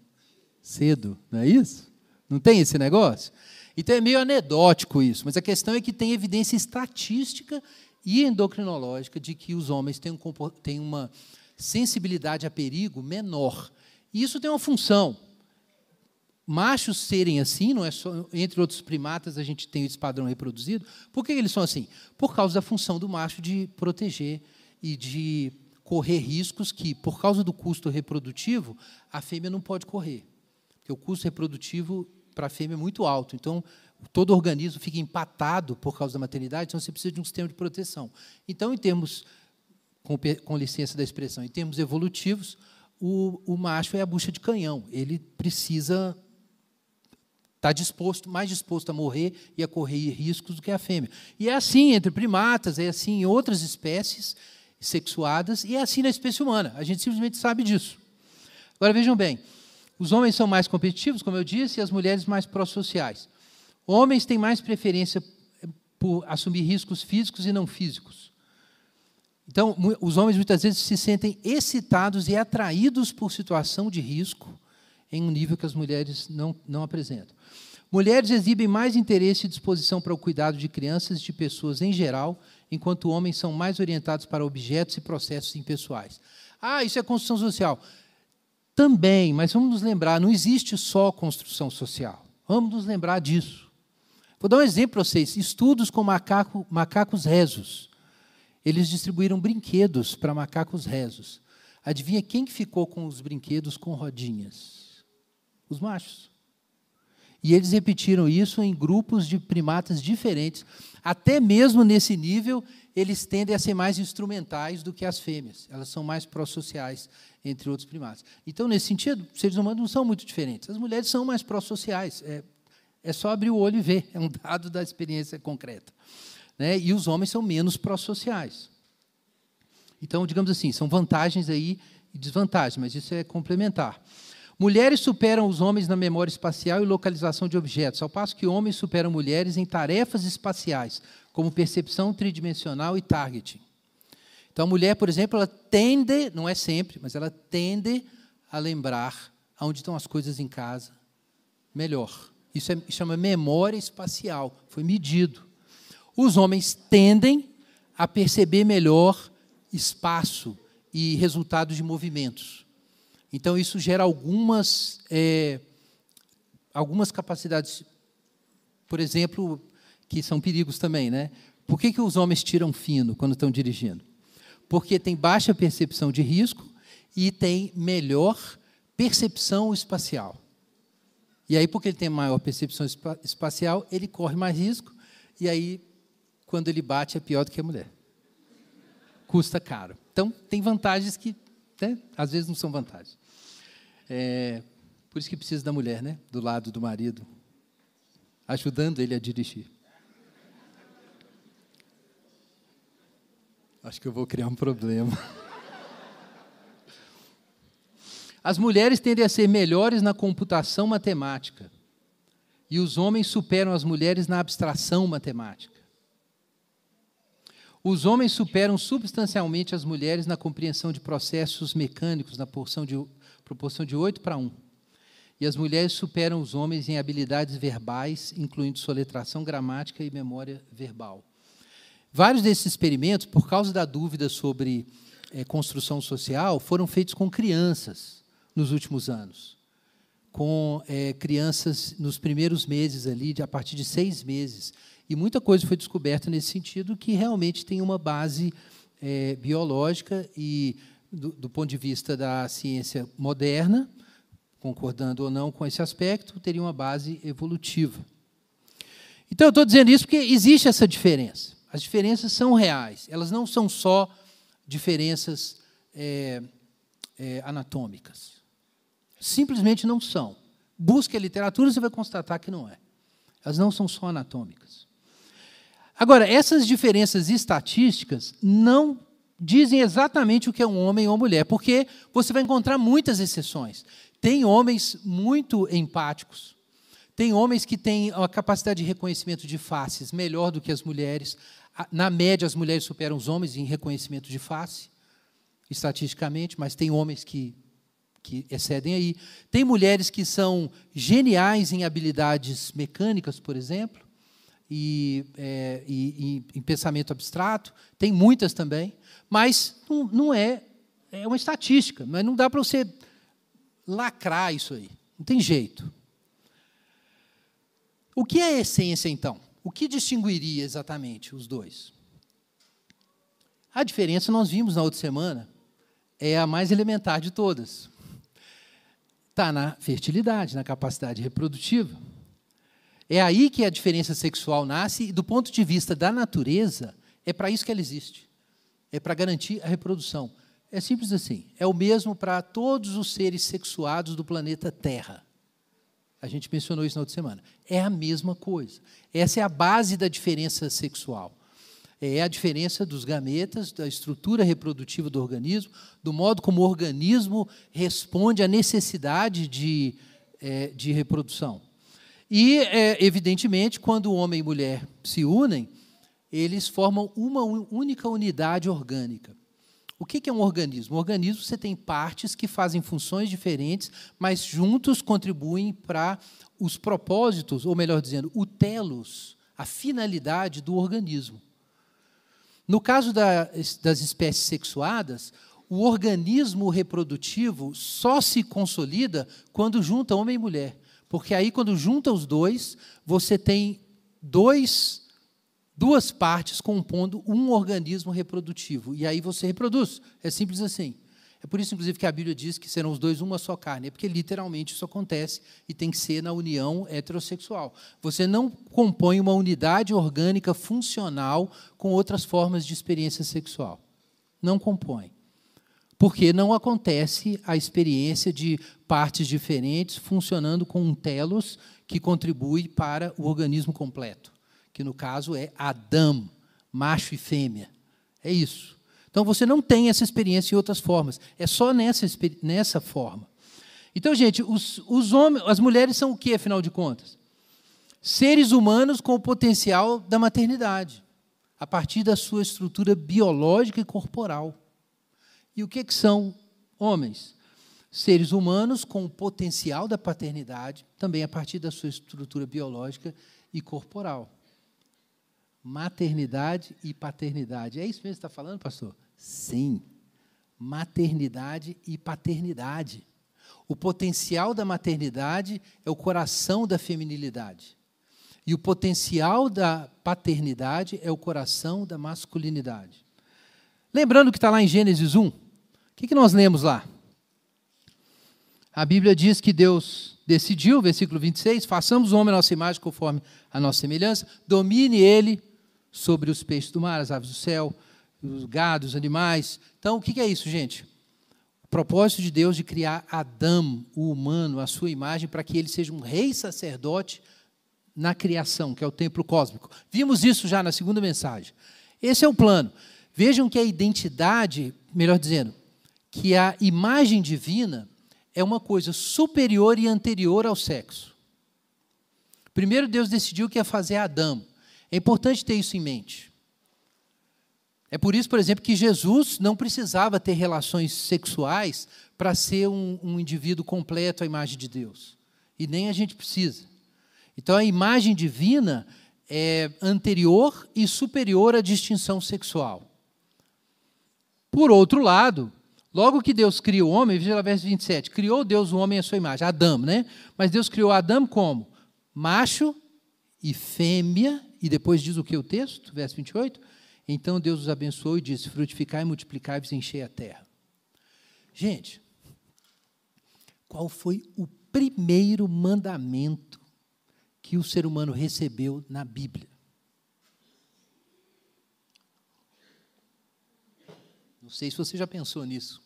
cedo, não é isso? Não tem esse negócio? Então é meio anedótico isso, mas a questão é que tem evidência estatística e endocrinológica de que os homens têm, um, têm uma sensibilidade a perigo menor. E isso tem uma função. Machos serem assim, não é só entre outros primatas a gente tem esse padrão reproduzido. Por que eles são assim? Por causa da função do macho de proteger e de correr riscos que, por causa do custo reprodutivo, a fêmea não pode correr. Porque o custo reprodutivo para a fêmea é muito alto. Então, todo organismo fica empatado por causa da maternidade, então você precisa de um sistema de proteção. Então, em termos, com, com licença da expressão, em termos evolutivos, o, o macho é a bucha de canhão. Ele precisa estar tá disposto, mais disposto a morrer e a correr riscos do que a fêmea. E é assim entre primatas, é assim em outras espécies sexuadas, e é assim na espécie humana. A gente simplesmente sabe disso. Agora vejam bem, os homens são mais competitivos, como eu disse, e as mulheres mais pró-sociais. Homens têm mais preferência por assumir riscos físicos e não físicos. Então, os homens muitas vezes se sentem excitados e atraídos por situação de risco em um nível que as mulheres não, não apresentam. Mulheres exibem mais interesse e disposição para o cuidado de crianças e de pessoas em geral, enquanto homens são mais orientados para objetos e processos impessoais. Ah, isso é construção social. Também, mas vamos nos lembrar, não existe só construção social. Vamos nos lembrar disso. Vou dar um exemplo para vocês. Estudos com macaco, macacos rezos. Eles distribuíram brinquedos para macacos rezos. Adivinha quem que ficou com os brinquedos com rodinhas? Os machos. E eles repetiram isso em grupos de primatas diferentes. Até mesmo nesse nível, eles tendem a ser mais instrumentais do que as fêmeas. Elas são mais pró-sociais, entre outros primatas. Então, nesse sentido, seres humanos não são muito diferentes. As mulheres são mais pró-sociais. É, é só abrir o olho e ver, é um dado da experiência concreta. Né? E os homens são menos pró-sociais. Então, digamos assim, são vantagens aí e desvantagens, mas isso é complementar. Mulheres superam os homens na memória espacial e localização de objetos, ao passo que homens superam mulheres em tarefas espaciais, como percepção tridimensional e targeting. Então, a mulher, por exemplo, ela tende, não é sempre, mas ela tende a lembrar onde estão as coisas em casa melhor. Isso é, chama memória espacial, foi medido. Os homens tendem a perceber melhor espaço e resultados de movimentos. Então, isso gera algumas, é, algumas capacidades, por exemplo, que são perigos também. Né? Por que, que os homens tiram fino quando estão dirigindo? Porque tem baixa percepção de risco e tem melhor percepção espacial. E aí, porque ele tem maior percepção espacial, ele corre mais risco, e aí, quando ele bate, é pior do que a mulher. Custa caro. Então, tem vantagens que, né, às vezes, não são vantagens. É, por isso que precisa da mulher, né, do lado do marido, ajudando ele a dirigir. Acho que eu vou criar um problema. As mulheres tendem a ser melhores na computação matemática. E os homens superam as mulheres na abstração matemática. Os homens superam substancialmente as mulheres na compreensão de processos mecânicos, na porção de, proporção de 8 para 1. E as mulheres superam os homens em habilidades verbais, incluindo soletração gramática e memória verbal. Vários desses experimentos, por causa da dúvida sobre é, construção social, foram feitos com crianças nos últimos anos, com é, crianças nos primeiros meses ali, de, a partir de seis meses. E muita coisa foi descoberta nesse sentido que realmente tem uma base é, biológica e, do, do ponto de vista da ciência moderna, concordando ou não com esse aspecto, teria uma base evolutiva. Então, eu estou dizendo isso porque existe essa diferença. As diferenças são reais, elas não são só diferenças é, anatômicas. Simplesmente não são. Busque a literatura, você vai constatar que não é. Elas não são só anatômicas. Agora, essas diferenças estatísticas não dizem exatamente o que é um homem ou uma mulher, porque você vai encontrar muitas exceções. Tem homens muito empáticos, tem homens que têm a capacidade de reconhecimento de faces melhor do que as mulheres. Na média, as mulheres superam os homens em reconhecimento de face, estatisticamente, mas tem homens que que excedem aí. Tem mulheres que são geniais em habilidades mecânicas, por exemplo, e, é, e, e em pensamento abstrato. Tem muitas também, mas não, não é, é uma estatística, mas não dá para você lacrar isso aí. Não tem jeito. O que é a essência, então? O que distinguiria exatamente os dois? A diferença nós vimos na outra semana, é a mais elementar de todas. Está na fertilidade, na capacidade reprodutiva. É aí que a diferença sexual nasce, e do ponto de vista da natureza, é para isso que ela existe. É para garantir a reprodução. É simples assim. É o mesmo para todos os seres sexuados do planeta Terra. A gente mencionou isso na outra semana. É a mesma coisa. Essa é a base da diferença sexual. É a diferença dos gametas, da estrutura reprodutiva do organismo, do modo como o organismo responde à necessidade de, é, de reprodução. E, é, evidentemente, quando o homem e mulher se unem, eles formam uma única unidade orgânica. O que é um organismo? Um organismo você tem partes que fazem funções diferentes, mas juntos contribuem para os propósitos, ou melhor dizendo, o telos, a finalidade do organismo. No caso da, das espécies sexuadas, o organismo reprodutivo só se consolida quando junta homem e mulher. Porque aí, quando junta os dois, você tem dois duas partes compondo um organismo reprodutivo. E aí você reproduz. É simples assim. É por isso, inclusive, que a Bíblia diz que serão os dois uma só carne. É porque literalmente isso acontece e tem que ser na união heterossexual. Você não compõe uma unidade orgânica funcional com outras formas de experiência sexual. Não compõe. Porque não acontece a experiência de partes diferentes funcionando com um telos que contribui para o organismo completo que no caso é Adão, macho e fêmea. É isso. Então você não tem essa experiência em outras formas. É só nessa, nessa forma. Então, gente, os, os homens, as mulheres são o que, afinal de contas? Seres humanos com o potencial da maternidade, a partir da sua estrutura biológica e corporal. E o que, que são homens? Seres humanos com o potencial da paternidade, também a partir da sua estrutura biológica e corporal maternidade e paternidade. É isso mesmo que você está falando, pastor? Sim. Maternidade e paternidade. O potencial da maternidade é o coração da feminilidade. E o potencial da paternidade é o coração da masculinidade. Lembrando que está lá em Gênesis 1, o que, que nós lemos lá? A Bíblia diz que Deus decidiu, versículo 26, façamos o homem a nossa imagem conforme a nossa semelhança, domine ele sobre os peixes do mar, as aves do céu, os gados, os animais. Então, o que é isso, gente? O propósito de Deus de criar Adão, o humano, a sua imagem, para que ele seja um rei sacerdote na criação, que é o templo cósmico. Vimos isso já na segunda mensagem. Esse é o plano. Vejam que a identidade, melhor dizendo, que a imagem divina é uma coisa superior e anterior ao sexo. Primeiro Deus decidiu que ia fazer Adão. É importante ter isso em mente. É por isso, por exemplo, que Jesus não precisava ter relações sexuais para ser um, um, indivíduo completo à imagem de Deus. E nem a gente precisa. Então, a imagem divina é anterior e superior à distinção sexual. Por outro lado, logo que Deus cria o homem, veja lá verso 27, criou Deus o homem à sua imagem, Adão, né? Mas Deus criou Adão como? Macho e fêmea e depois diz o que o texto, verso 28? Então Deus os abençoou e disse: Frutificai, multiplicai-vos e enchei a terra. Gente, qual foi o primeiro mandamento que o ser humano recebeu na Bíblia? Não sei se você já pensou nisso.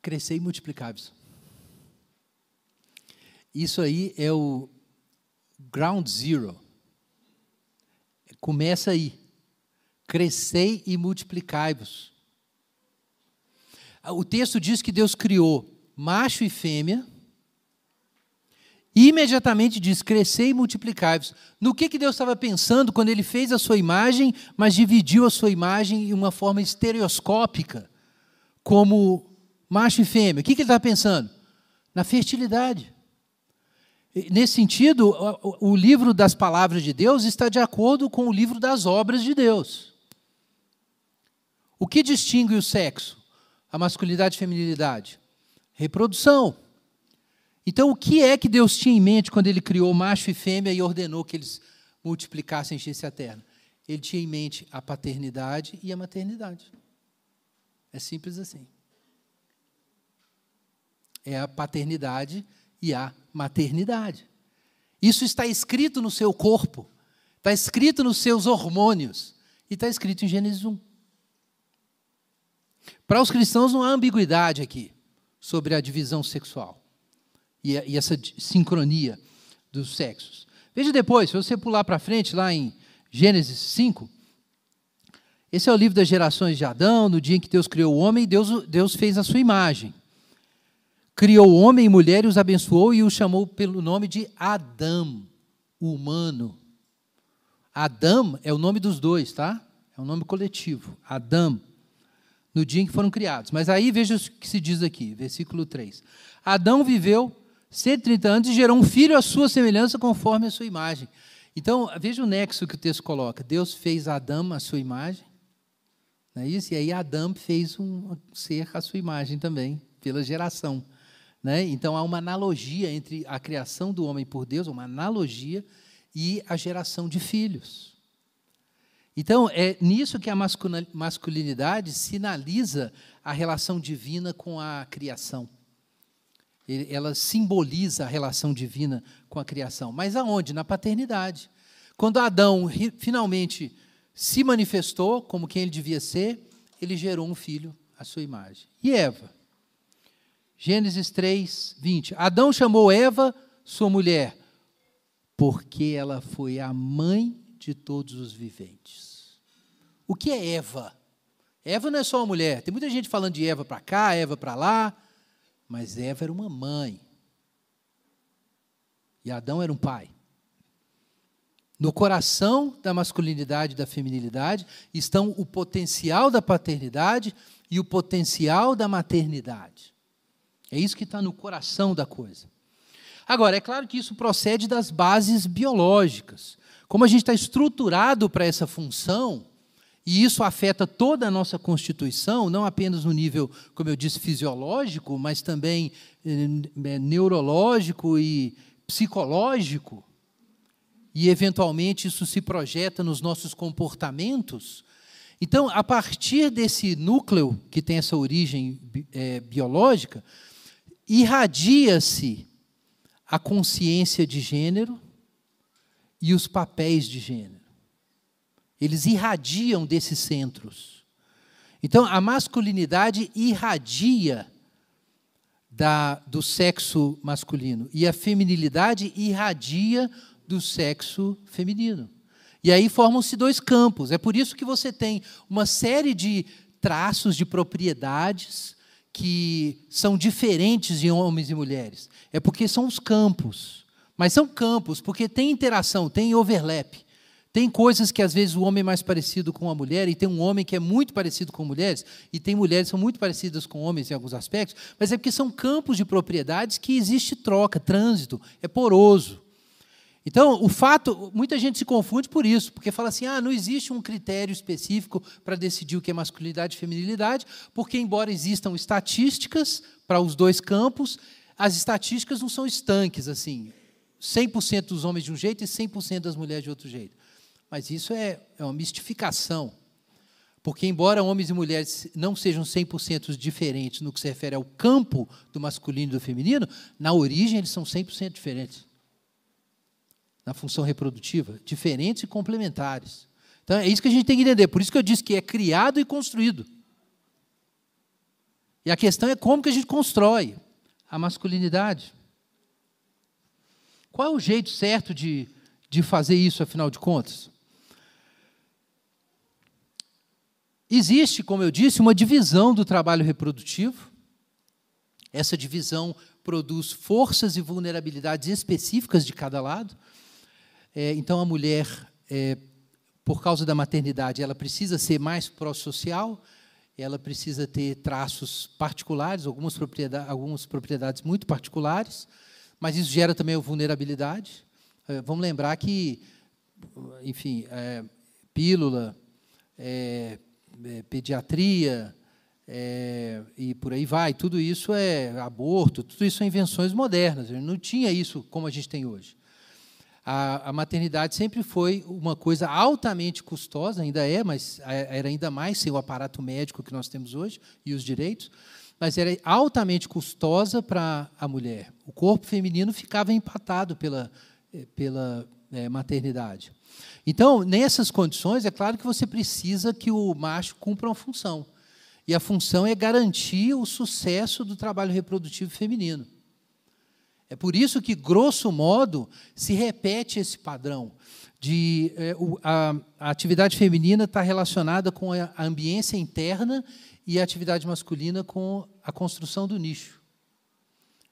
Crescer e multiplicar-vos. Isso aí é o ground zero Começa aí. Crescei e multiplicai-vos. O texto diz que Deus criou macho e fêmea. E imediatamente diz: crescei e multiplicai-vos. No que, que Deus estava pensando quando ele fez a sua imagem, mas dividiu a sua imagem em uma forma estereoscópica, como macho e fêmea. O que, que ele está pensando? Na fertilidade. Nesse sentido, o livro das palavras de Deus está de acordo com o livro das obras de Deus. O que distingue o sexo? A masculinidade e feminilidade? Reprodução. Então, o que é que Deus tinha em mente quando ele criou macho e fêmea e ordenou que eles multiplicassem e enchessem a terra? Ele tinha em mente a paternidade e a maternidade. É simples assim. É a paternidade e a maternidade. Isso está escrito no seu corpo, está escrito nos seus hormônios e está escrito em Gênesis 1. Para os cristãos não há ambiguidade aqui sobre a divisão sexual e, e essa sincronia dos sexos. Veja depois, se você pular para frente, lá em Gênesis 5, esse é o livro das gerações de Adão, no dia em que Deus criou o homem, Deus, Deus fez a sua imagem. Criou o homem e mulher e os abençoou e os chamou pelo nome de Adão, o humano. Adão é o nome dos dois, tá? É um nome coletivo. Adão no dia em que foram criados. Mas aí veja o que se diz aqui, versículo 3. Adão viveu 130 anos e gerou um filho à sua semelhança, conforme a sua imagem. Então, veja o nexo que o texto coloca. Deus fez Adão à sua imagem, não é isso? E aí Adão fez um ser à sua imagem também, pela geração. Né? Então, há uma analogia entre a criação do homem por Deus, uma analogia, e a geração de filhos. Então, é nisso que a masculinidade sinaliza a relação divina com a criação. Ela simboliza a relação divina com a criação. Mas aonde? Na paternidade. Quando Adão finalmente se manifestou como quem ele devia ser, ele gerou um filho à sua imagem. E Eva? Gênesis 3, 20. Adão chamou Eva, sua mulher, porque ela foi a mãe de todos os viventes. O que é Eva? Eva não é só uma mulher. Tem muita gente falando de Eva para cá, Eva para lá, mas Eva era uma mãe. E Adão era um pai. No coração da masculinidade e da feminilidade estão o potencial da paternidade e o potencial da maternidade. É isso que está no coração da coisa. Agora, é claro que isso procede das bases biológicas. Como a gente está estruturado para essa função, e isso afeta toda a nossa constituição, não apenas no nível, como eu disse, fisiológico, mas também eh, neurológico e psicológico, e eventualmente isso se projeta nos nossos comportamentos. Então, a partir desse núcleo que tem essa origem é, biológica, irradia-se a consciência de gênero e os papéis de gênero. Eles irradiam desses centros. Então, a masculinidade irradia da, do sexo masculino e a feminilidade irradia do sexo feminino. E aí formam-se dois campos. É por isso que você tem uma série de traços, de propriedades que são diferentes em homens e mulheres. É porque são os campos. Mas são campos, porque tem interação, tem overlap. Tem coisas que às vezes o homem é mais parecido com a mulher, e tem um homem que é muito parecido com mulheres, e tem mulheres que são muito parecidas com homens em alguns aspectos, mas é porque são campos de propriedades que existe troca, trânsito, é poroso. Então, o fato, muita gente se confunde por isso, porque fala assim: ah, não existe um critério específico para decidir o que é masculinidade e feminilidade, porque, embora existam estatísticas para os dois campos, as estatísticas não são estanques, assim, 100% dos homens de um jeito e 100% das mulheres de outro jeito. Mas isso é, é uma mistificação. Porque, embora homens e mulheres não sejam 100% diferentes no que se refere ao campo do masculino e do feminino, na origem eles são 100% diferentes. Na função reprodutiva, diferentes e complementares. Então, é isso que a gente tem que entender. Por isso que eu disse que é criado e construído. E a questão é como que a gente constrói a masculinidade. Qual é o jeito certo de, de fazer isso, afinal de contas? Existe, como eu disse, uma divisão do trabalho reprodutivo. Essa divisão produz forças e vulnerabilidades específicas de cada lado. É, então, a mulher, é, por causa da maternidade, ela precisa ser mais pró-social ela precisa ter traços particulares, algumas propriedades, algumas propriedades muito particulares, mas isso gera também vulnerabilidade. É, vamos lembrar que, enfim, é, pílula, é, é, pediatria, é, e por aí vai, tudo isso é aborto, tudo isso são invenções modernas. Não tinha isso como a gente tem hoje. A, a, maternidade sempre foi uma coisa altamente custosa, ainda é, mas era ainda mais sem o aparato médico que nós temos hoje e os direitos, mas era altamente custosa para a mulher. O corpo feminino ficava empatado pela, eh, pela é, maternidade. Então, nessas condições, é claro que você precisa que o macho cumpra uma função. E a função é garantir o sucesso do trabalho reprodutivo feminino. É por isso que, grosso modo, se repete esse padrão de é, o, a, a, atividade feminina está relacionada com a, a ambiência interna e a atividade masculina com a construção do nicho.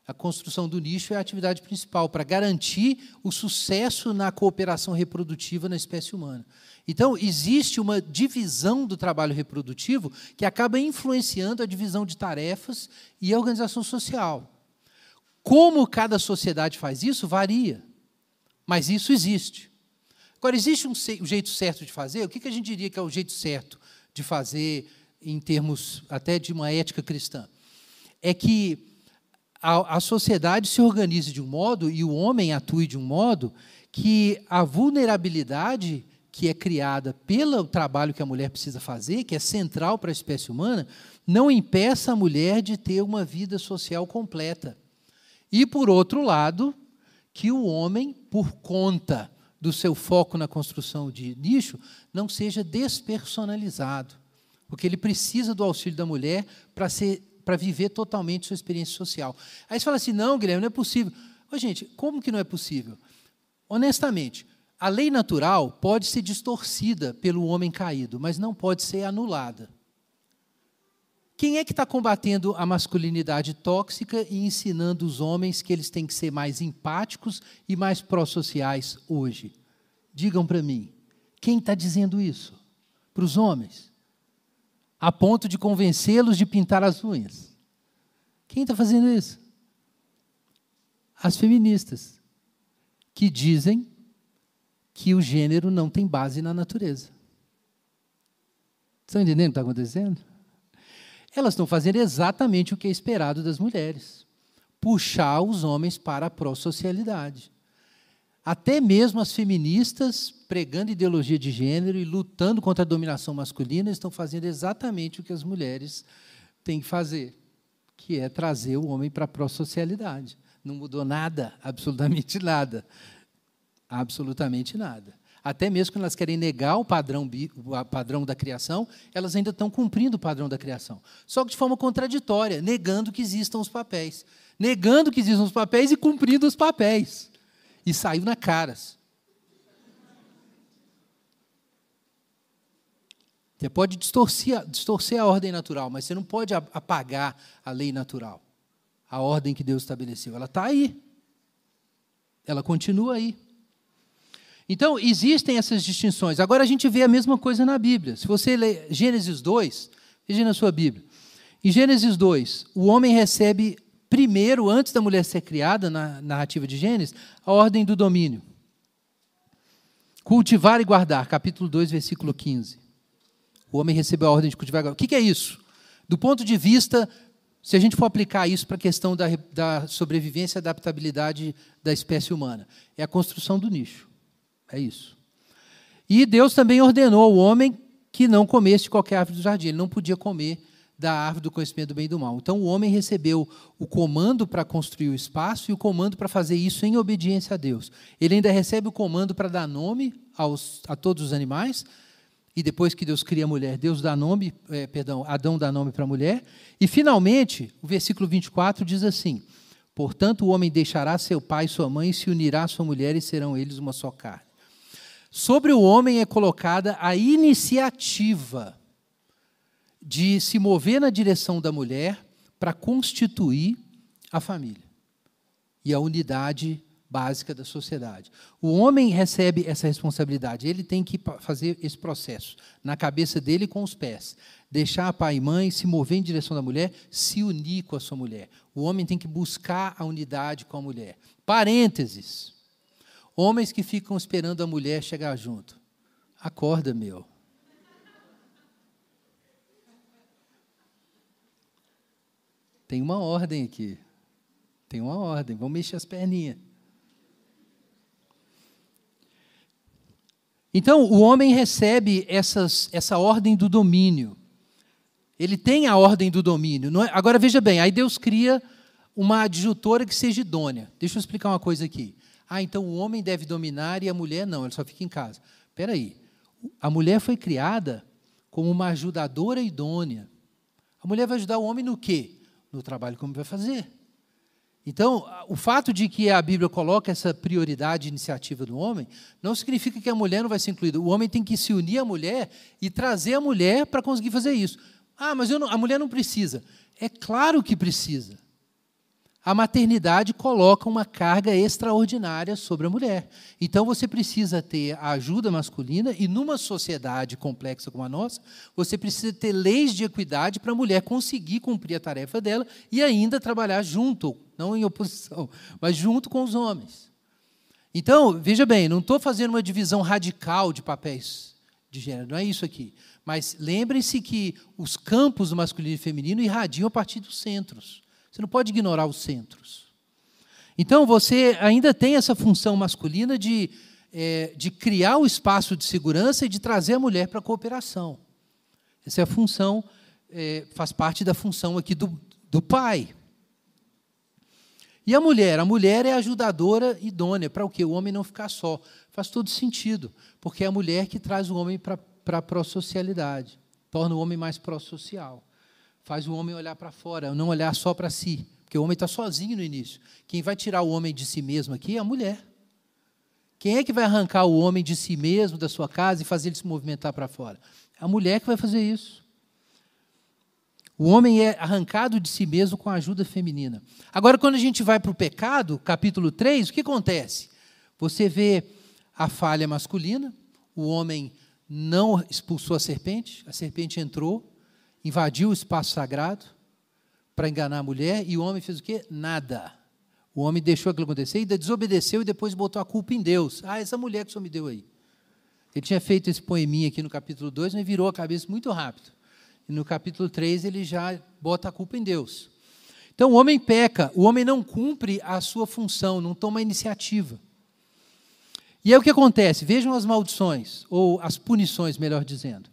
A construção do nicho é a atividade principal para garantir o sucesso na cooperação reprodutiva na espécie humana. Então, existe uma divisão do trabalho reprodutivo que acaba influenciando a divisão de tarefas e a organização social. Como cada sociedade faz isso, varia. Mas isso existe. Agora, existe um, jeito certo de fazer? O que a gente diria que é o jeito certo de fazer, em termos até de uma ética cristã? É que a, a sociedade se organize de um modo e o homem atue de um modo que a vulnerabilidade que é criada pelo trabalho que a mulher precisa fazer, que é central para a espécie humana, não impeça a mulher de ter uma vida social completa. E, por outro lado, que o homem, por conta do seu foco na construção de nicho, não seja despersonalizado, porque ele precisa do auxílio da mulher para ser para viver totalmente sua experiência social. Aí você fala assim: "Não, Guilherme, não é possível". Ô, gente, como que não é possível? Honestamente, a lei natural pode ser distorcida pelo homem caído, mas não pode ser anulada. Quem é que está combatendo a masculinidade tóxica e ensinando os homens que eles têm que ser mais empáticos e mais pró-sociais hoje? Digam para mim, quem está dizendo isso? Para os homens? A ponto de convencê-los de pintar as unhas. Quem está fazendo isso? As feministas, que dizem que o gênero não tem base na natureza. Estão entendendo o que está acontecendo? elas estão fazendo exatamente o que é esperado das mulheres: puxar os homens para a pró-socialidade. Até mesmo as feministas, pregando ideologia de gênero e lutando contra a dominação masculina, estão fazendo exatamente o que as mulheres têm que fazer, que é trazer o homem para a pró-socialidade. Não mudou nada, absolutamente nada. Absolutamente nada. Até mesmo quando elas querem negar o padrão, o padrão da criação, elas ainda estão cumprindo o padrão da criação. Só que de forma contraditória, negando que existam os papéis. Negando que existam os papéis e cumprindo os papéis. E saiu na caras. Você pode distorcer, distorcer a ordem natural, mas você não pode apagar a lei natural, a ordem que Deus estabeleceu. Ela está aí. Ela continua aí. Então, existem essas distinções. Agora, a gente vê a mesma coisa na Bíblia. Se você ler Gênesis 2, veja na sua Bíblia. Em Gênesis 2, o homem recebe primeiro, antes da mulher ser criada, na narrativa de Gênesis, a ordem do domínio. Cultivar e guardar, capítulo 2, versículo 15. O homem recebeu a ordem de cultivar e guardar. O que é isso? Do ponto de vista, se a gente for aplicar isso para a questão da, da sobrevivência e adaptabilidade da espécie humana, é a construção do nicho. É isso. E Deus também ordenou ao homem que não comesse qualquer árvore do jardim. Ele não podia comer da árvore do conhecimento do bem e do mal. Então o homem recebeu o comando para construir o espaço e o comando para fazer isso em obediência a Deus. Ele ainda recebe o comando para dar nome aos, a todos os animais. E depois que Deus cria a mulher, Deus dá nome, é, perdão, Adão dá nome para a mulher. E finalmente, o versículo 24 diz assim: Portanto, o homem deixará seu pai e sua mãe e se unirá à sua mulher e serão eles uma só carne. Sobre o homem é colocada a iniciativa de se mover na direção da mulher para constituir a família e a unidade básica da sociedade. O homem recebe essa responsabilidade, ele tem que fazer esse processo na cabeça dele com os pés. Deixar pai e mãe, se mover em direção da mulher, se unir com a sua mulher. O homem tem que buscar a unidade com a mulher. Parênteses. Homens que ficam esperando a mulher chegar junto. Acorda, meu. Tem uma ordem aqui. Tem uma ordem. Vamos mexer as perninhas. Então, o homem recebe essas, essa ordem do domínio. Ele tem a ordem do domínio. É? Agora, veja bem, aí Deus cria uma adjutora que seja idônea. Deixa eu explicar uma coisa aqui. Ah, então o homem deve dominar e a mulher não, ela só fica em casa. Espera aí. A mulher foi criada como uma ajudadora idônea. A mulher vai ajudar o homem no quê? No trabalho que o homem vai fazer. Então, o fato de que a Bíblia coloca essa prioridade de iniciativa do homem, não significa que a mulher não vai ser incluída. O homem tem que se unir à mulher e trazer a mulher para conseguir fazer isso. Ah, mas não, a mulher não precisa. É claro que precisa a maternidade coloca uma carga extraordinária sobre a mulher. Então você precisa ter a ajuda masculina e numa sociedade complexa como a nossa, você precisa ter leis de equidade para a mulher conseguir cumprir a tarefa dela e ainda trabalhar junto, não em oposição, mas junto com os homens. Então, veja bem, não estou fazendo uma divisão radical de papéis de gênero, não é isso aqui. Mas lembrem-se que os campos do masculino e feminino irradiam a partir dos centros. Você não pode ignorar os centros. Então, você ainda tem essa função masculina de, é, de criar o espaço de segurança e de trazer a mulher para a cooperação. Essa é a função, é, faz parte da função aqui do, do pai. E a mulher? A mulher é ajudadora idônea para o quê? O homem não ficar só. Faz todo sentido, porque é a mulher que traz o homem para a pró-socialidade, torna o homem mais pró-social faz o homem olhar para fora, não olhar só para si. Porque o homem está sozinho no início. Quem vai tirar o homem de si mesmo aqui é a mulher. Quem é que vai arrancar o homem de si mesmo, da sua casa, e fazer ele se movimentar para fora? É a mulher que vai fazer isso. O homem é arrancado de si mesmo com a ajuda feminina. Agora, quando a gente vai para o pecado, capítulo 3, o que acontece? Você vê a falha masculina, o homem não expulsou a serpente, a serpente entrou, invadiu o espaço sagrado para enganar a mulher e o homem fez o quê? Nada. O homem deixou aquilo acontecer, ainda desobedeceu e depois botou a culpa em Deus. Ah, essa mulher que o senhor me deu aí. Ele tinha feito esse poeminha aqui no capítulo 2, mas virou a cabeça muito rápido. E no capítulo 3 ele já bota a culpa em Deus. Então o homem peca, o homem não cumpre a sua função, não toma iniciativa. E aí o que acontece? Vejam as maldições, ou as punições, melhor dizendo.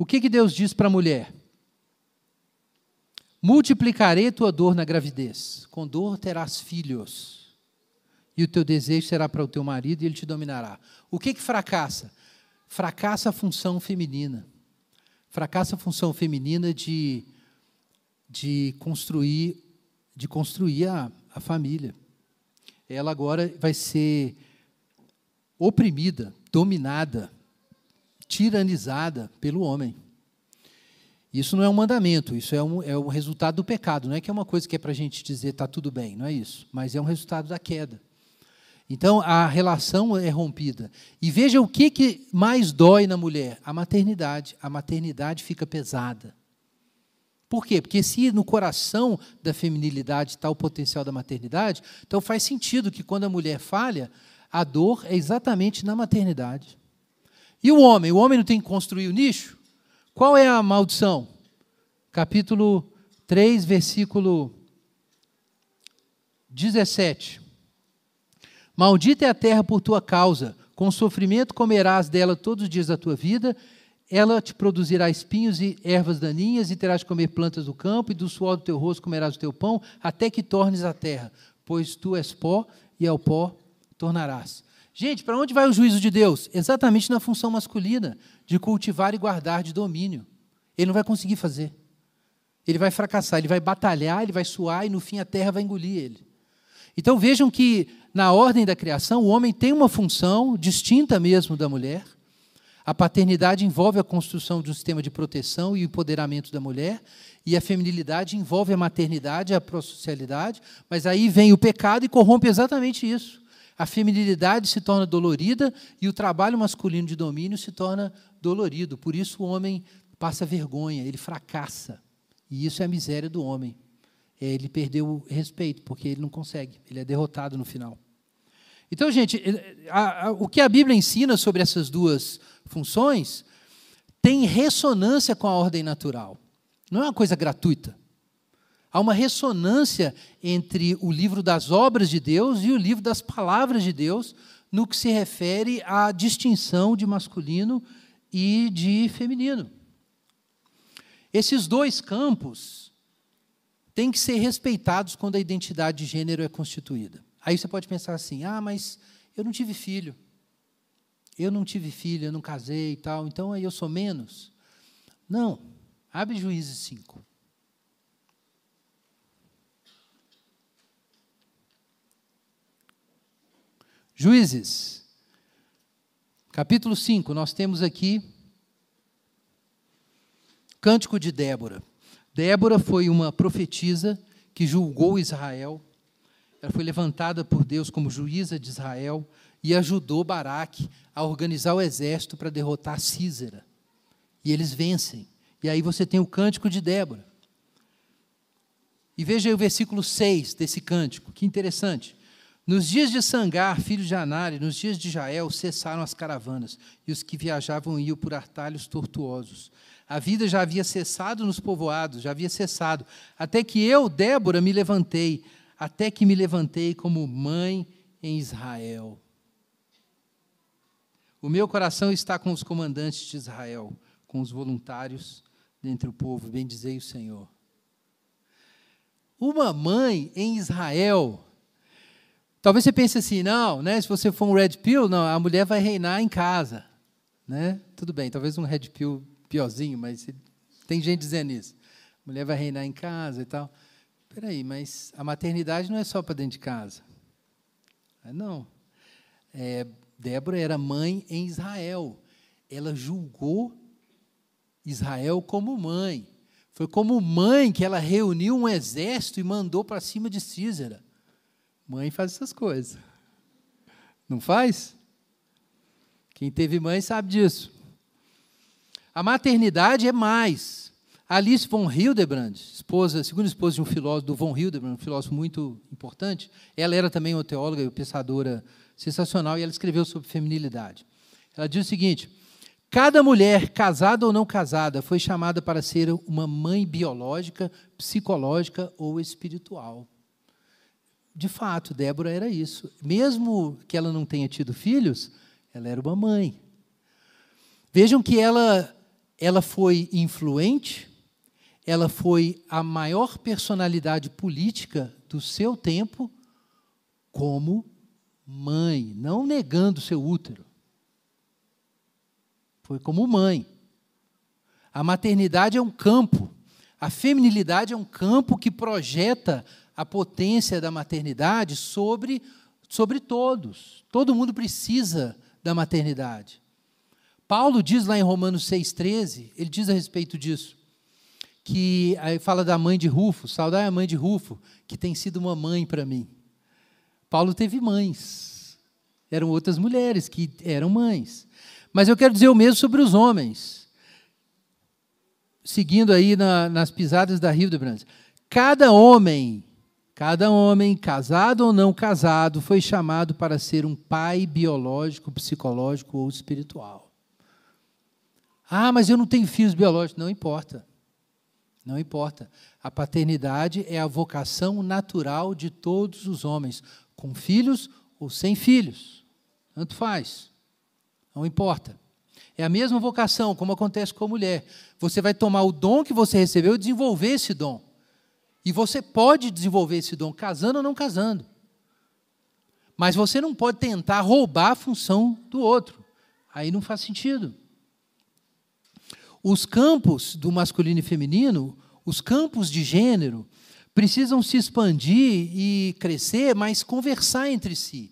O que, que Deus diz para a mulher? Multiplicarei tua dor na gravidez, com dor terás filhos, e o teu desejo será para o teu marido e ele te dominará. O que, que fracassa? Fracassa a função feminina. Fracassa a função feminina de, de construir, de construir a, a família. Ela agora vai ser oprimida, dominada tiranizada pelo homem. Isso não é um mandamento, isso é um, é um resultado do pecado. Não é que é uma coisa que é para a gente dizer está tudo bem, não é isso. Mas é um resultado da queda. Então a relação é rompida. E veja o que, que mais dói na mulher: a maternidade. A maternidade fica pesada. Por quê? Porque se no coração da feminilidade está o potencial da maternidade, então faz sentido que quando a mulher falha, a dor é exatamente na maternidade. E o homem? O homem não tem que construir o nicho? Qual é a maldição? Capítulo 3, versículo 17. Maldita é a terra por tua causa, com sofrimento comerás dela todos os dias da tua vida, ela te produzirá espinhos e ervas daninhas, e terás de comer plantas do campo, e do suor do teu rosto comerás o teu pão, até que tornes a terra, pois tu és pó, e ao pó tornarás. Gente, para onde vai o juízo de Deus? Exatamente na função masculina, de cultivar e guardar de domínio. Ele não vai conseguir fazer. Ele vai fracassar, ele vai batalhar, ele vai suar e no fim a terra vai engolir ele. Então vejam que na ordem da criação o homem tem uma função distinta mesmo da mulher. A paternidade envolve a construção de um sistema de proteção e empoderamento da mulher, e a feminilidade envolve a maternidade, a prosocialidade, mas aí vem o pecado e corrompe exatamente isso. A feminilidade se torna dolorida e o trabalho masculino de domínio se torna dolorido. Por isso o homem passa vergonha, ele fracassa. E isso é a miséria do homem. É, ele perdeu o respeito, porque ele não consegue, ele é derrotado no final. Então, gente, a, a, o que a Bíblia ensina sobre essas duas funções tem ressonância com a ordem natural. Não é uma coisa gratuita. Há uma ressonância entre o livro das obras de Deus e o livro das palavras de Deus no que se refere à distinção de masculino e de feminino. Esses dois campos têm que ser respeitados quando a identidade de gênero é constituída. Aí você pode pensar assim: ah, mas eu não tive filho. Eu não tive filho, eu não casei e tal, então aí eu sou menos. Não. Abre Juízes 5. Juízes, capítulo 5, nós temos aqui Cântico de Débora. Débora foi uma profetisa que julgou Israel ela foi levantada por Deus como juíza de Israel e ajudou Baraque a organizar o exército para derrotar Císera. E eles vencem. E aí você tem o cântico de Débora. E veja aí o versículo 6 desse cântico, que interessante. Nos dias de Sangar, filho de Anari, nos dias de Jael, cessaram as caravanas, e os que viajavam iam por atalhos tortuosos. A vida já havia cessado nos povoados, já havia cessado, até que eu, Débora, me levantei, até que me levantei como mãe em Israel. O meu coração está com os comandantes de Israel, com os voluntários dentre o povo, bendizei o Senhor. Uma mãe em Israel. Talvez você pense assim, não, né? Se você for um red pill, não, a mulher vai reinar em casa, né? Tudo bem, talvez um red pill piorzinho, mas tem gente dizendo isso. A mulher vai reinar em casa e tal. Peraí, mas a maternidade não é só para dentro de casa. Não. É, Débora era mãe em Israel. Ela julgou Israel como mãe. Foi como mãe que ela reuniu um exército e mandou para cima de Císera. Mãe faz essas coisas. Não faz? Quem teve mãe sabe disso. A maternidade é mais. Alice von Hildebrand, esposa, segunda esposa de um filósofo, do von Hildebrand, um filósofo muito importante, ela era também uma teóloga e pensadora sensacional, e ela escreveu sobre feminilidade. Ela diz o seguinte: cada mulher, casada ou não casada, foi chamada para ser uma mãe biológica, psicológica ou espiritual. De fato, Débora era isso. Mesmo que ela não tenha tido filhos, ela era uma mãe. Vejam que ela, ela foi influente, ela foi a maior personalidade política do seu tempo como mãe, não negando seu útero. Foi como mãe. A maternidade é um campo, a feminilidade é um campo que projeta a potência da maternidade sobre, sobre todos. Todo mundo precisa da maternidade. Paulo diz lá em Romanos 6,13, ele diz a respeito disso que aí fala da mãe de Rufo, saudai a mãe de Rufo, que tem sido uma mãe para mim. Paulo teve mães, eram outras mulheres que eram mães. Mas eu quero dizer o mesmo sobre os homens. Seguindo aí na, nas pisadas da Hildebrand. Cada homem, cada homem, casado ou não casado, foi chamado para ser um pai biológico, psicológico ou espiritual. Ah, mas eu não tenho filhos biológicos. Não importa. Não importa. A paternidade é a vocação natural de todos os homens, com filhos ou sem filhos. Tanto faz. Não importa. É a mesma vocação, como acontece com a mulher. Você vai tomar o dom que você recebeu e desenvolver esse dom. E você pode desenvolver esse dom casando ou não casando. Mas você não pode tentar roubar a função do outro. Aí não faz sentido. Os campos do masculino e feminino, os campos de gênero, precisam se expandir e crescer, mas conversar entre si.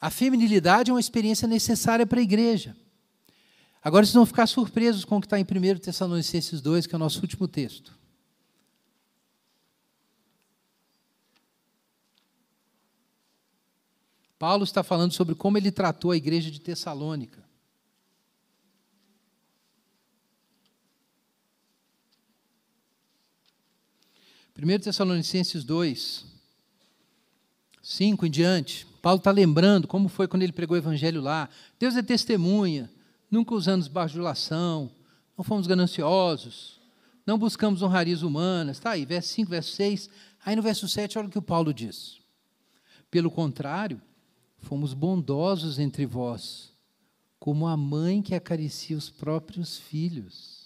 A feminilidade é uma experiência necessária para a igreja. Agora vocês vão ficar surpresos com o que está em 1 Tessalonicenses 2, que é o nosso último texto. Paulo está falando sobre como ele tratou a igreja de Tessalônica. Primeiro Tessalonicenses 2, 5 em diante, Paulo está lembrando como foi quando ele pregou o evangelho lá. Deus é testemunha, nunca usamos bajulação, não fomos gananciosos, não buscamos honrarias humanas. Está aí, verso 5, verso 6. Aí no verso 7, olha o que o Paulo diz. Pelo contrário, fomos bondosos entre vós, como a mãe que acaricia os próprios filhos.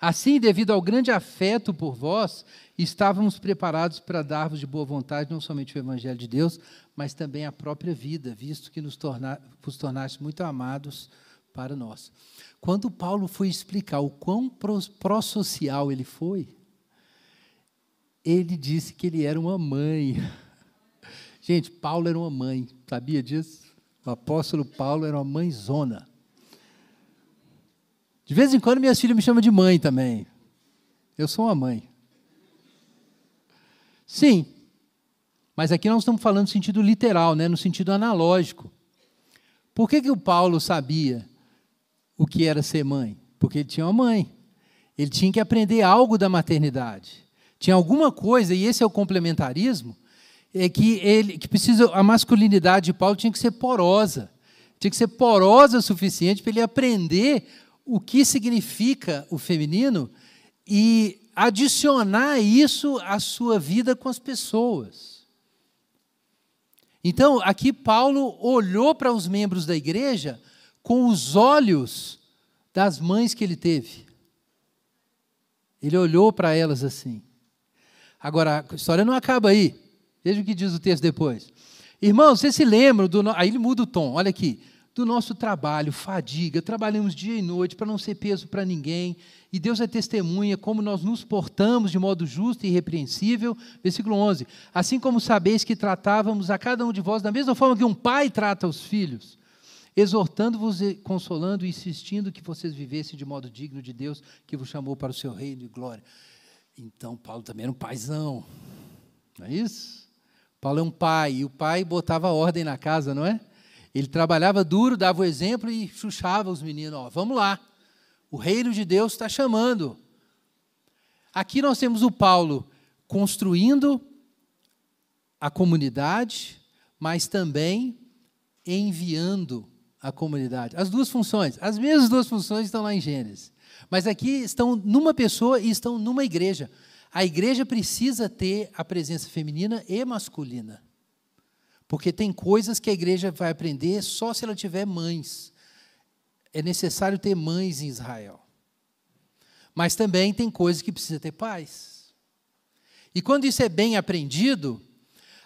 Assim, devido ao grande afeto por vós, estávamos preparados para dar-vos de boa vontade não somente o Evangelho de Deus, mas também a própria vida, visto que nos torna, vos tornaste muito amados para nós. Quando Paulo foi explicar o quão pró-social ele foi, ele disse que ele era uma mãe. Gente, Paulo era uma mãe, sabia disso? O apóstolo Paulo era uma mãezona. De vez em quando minhas filhas me chamam de mãe também. Eu sou uma mãe. Sim, mas aqui nós estamos falando no sentido literal, né? no sentido analógico. Por que, que o Paulo sabia o que era ser mãe? Porque ele tinha uma mãe. Ele tinha que aprender algo da maternidade. Tinha alguma coisa, e esse é o complementarismo, é que ele que precisa a masculinidade de Paulo tinha que ser porosa. Tinha que ser porosa o suficiente para ele aprender o que significa o feminino e adicionar isso à sua vida com as pessoas. Então, aqui Paulo olhou para os membros da igreja com os olhos das mães que ele teve. Ele olhou para elas assim. Agora, a história não acaba aí. Veja o que diz o texto depois. Irmãos, você se lembra do. Aí ele muda o tom, olha aqui. Do nosso trabalho, fadiga, trabalhamos dia e noite para não ser peso para ninguém, e Deus é testemunha como nós nos portamos de modo justo e irrepreensível. Versículo 11: Assim como sabeis que tratávamos a cada um de vós da mesma forma que um pai trata os filhos, exortando-vos, e consolando e insistindo que vocês vivessem de modo digno de Deus que vos chamou para o seu reino e glória. Então, Paulo também era um paizão, não é isso? Paulo é um pai, e o pai botava ordem na casa, não é? Ele trabalhava duro, dava o exemplo e chuchava os meninos: ó, vamos lá, o reino de Deus está chamando. Aqui nós temos o Paulo construindo a comunidade, mas também enviando a comunidade. As duas funções, as mesmas duas funções estão lá em Gênesis. Mas aqui estão numa pessoa e estão numa igreja. A igreja precisa ter a presença feminina e masculina. Porque tem coisas que a igreja vai aprender só se ela tiver mães. É necessário ter mães em Israel. Mas também tem coisas que precisa ter pais. E quando isso é bem aprendido,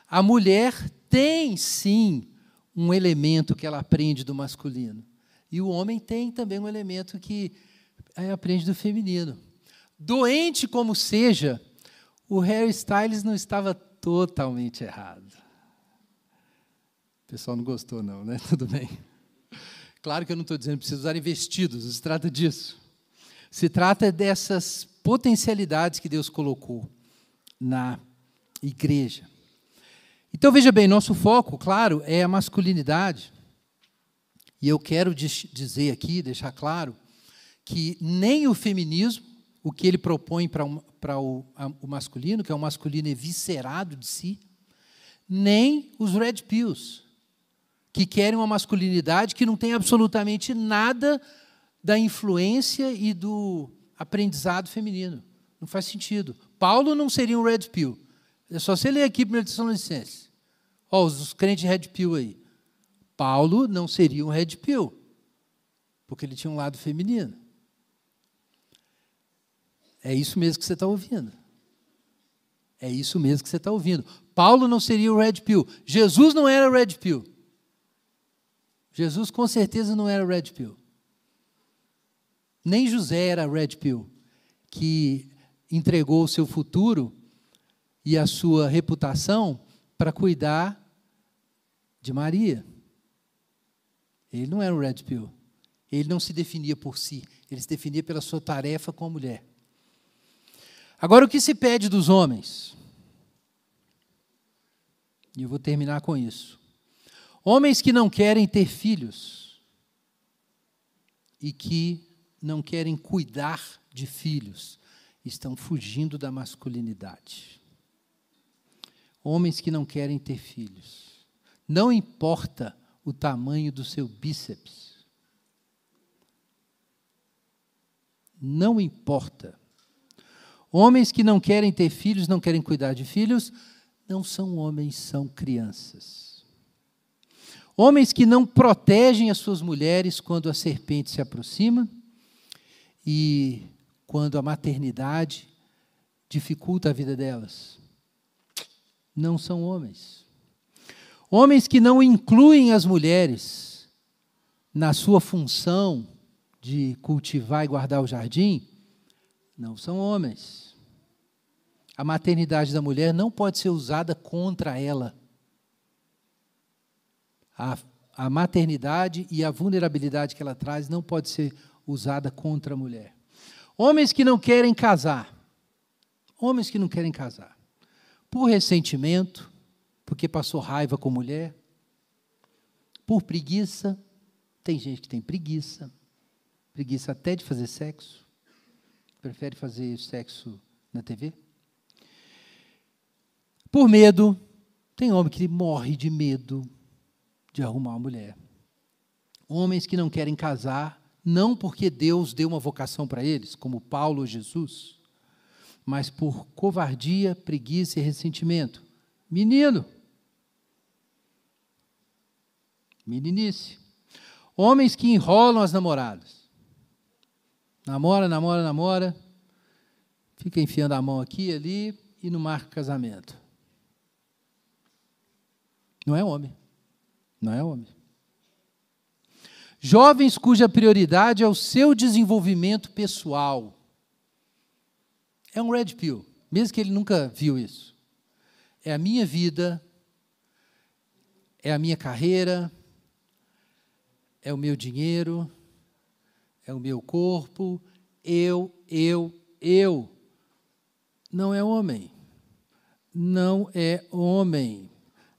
a mulher tem sim um elemento que ela aprende do masculino. E o homem tem também um elemento que aprende do feminino. Doente como seja, o Harry Styles não estava totalmente errado. O pessoal não gostou, não, né? Tudo bem. Claro que eu não estou dizendo que precisa usar vestidos, se trata disso. Se trata dessas potencialidades que Deus colocou na igreja. Então, veja bem, nosso foco, claro, é a masculinidade. E eu quero dizer aqui, deixar claro, que nem o feminismo o que ele propõe para, o, o masculino, que é um masculino eviscerado de si, nem os red pills, que querem uma masculinidade que não tem absolutamente nada da influência e do aprendizado feminino. Não faz sentido. Paulo não seria um red pill. É só você ler aqui 1 Tessalonicenses. Ó, os, os crentes red pill aí. Paulo não seria um red pill, porque ele tinha um lado feminino. É isso mesmo que você está ouvindo. É isso mesmo que você está ouvindo. Paulo não seria o red pill. Jesus não era o red pill. Jesus com certeza não era o red pill. Nem José era red pill, que entregou o seu futuro e a sua reputação para cuidar de Maria. Ele não era o red pill. Ele não se definia por si, ele se definia pela sua tarefa com a mulher. Agora, o que se pede dos homens? E eu vou terminar com isso. Homens que não querem ter filhos e que não querem cuidar de filhos estão fugindo da masculinidade. Homens que não querem ter filhos. Não importa o tamanho do seu bíceps. Não importa. Homens que não querem ter filhos, não querem cuidar de filhos, não são homens, são crianças. Homens que não protegem as suas mulheres quando a serpente se aproxima e quando a maternidade dificulta a vida delas. Não são homens. Homens que não incluem as mulheres na sua função de cultivar e guardar o jardim, não são homens. A maternidade da mulher não pode ser usada contra ela. A, a maternidade e a vulnerabilidade que ela traz não pode ser usada contra a mulher. Homens que não querem casar. Homens que não querem casar. Por ressentimento, porque passou raiva com mulher. Por preguiça. Tem gente que tem preguiça. Preguiça até de fazer sexo. Prefere fazer sexo na TV. Por medo. Tem homem que morre de medo de arrumar uma mulher. Homens que não querem casar, não porque Deus deu uma vocação para eles, como Paulo ou Jesus, mas por covardia, preguiça e ressentimento. Menino. Meninice. Homens que enrolam as namoradas. Namora, namora, namora. Fica enfiando a mão aqui e ali e não marca casamento. Não é homem. Não é homem. Jovens cuja prioridade é o seu desenvolvimento pessoal. É um red pill, mesmo que ele nunca viu isso. É a minha vida, é a minha carreira, é o meu dinheiro, é o meu corpo, eu, eu, eu. Não é homem. Não é homem.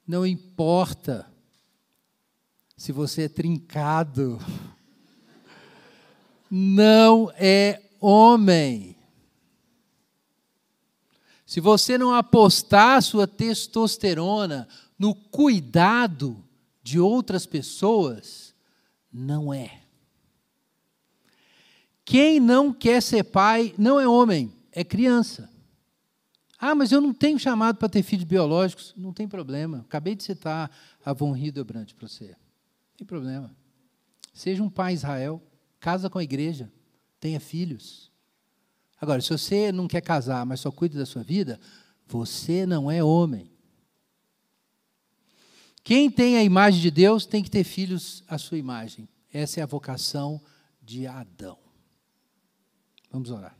Não importa se você é trincado. Não é homem. Se você não apostar sua testosterona no cuidado de outras pessoas, não é. Quem não quer ser pai não é homem, é criança. Ah, mas eu não tenho chamado para ter filhos biológicos. Não tem problema. Acabei de citar a Von Hildebrand para você. Não tem problema. Seja um pai Israel, casa com a igreja, tenha filhos. Agora, se você não quer casar, mas só cuida da sua vida, você não é homem. Quem tem a imagem de Deus tem que ter filhos à sua imagem. Essa é a vocação de Adão. Vamos orar.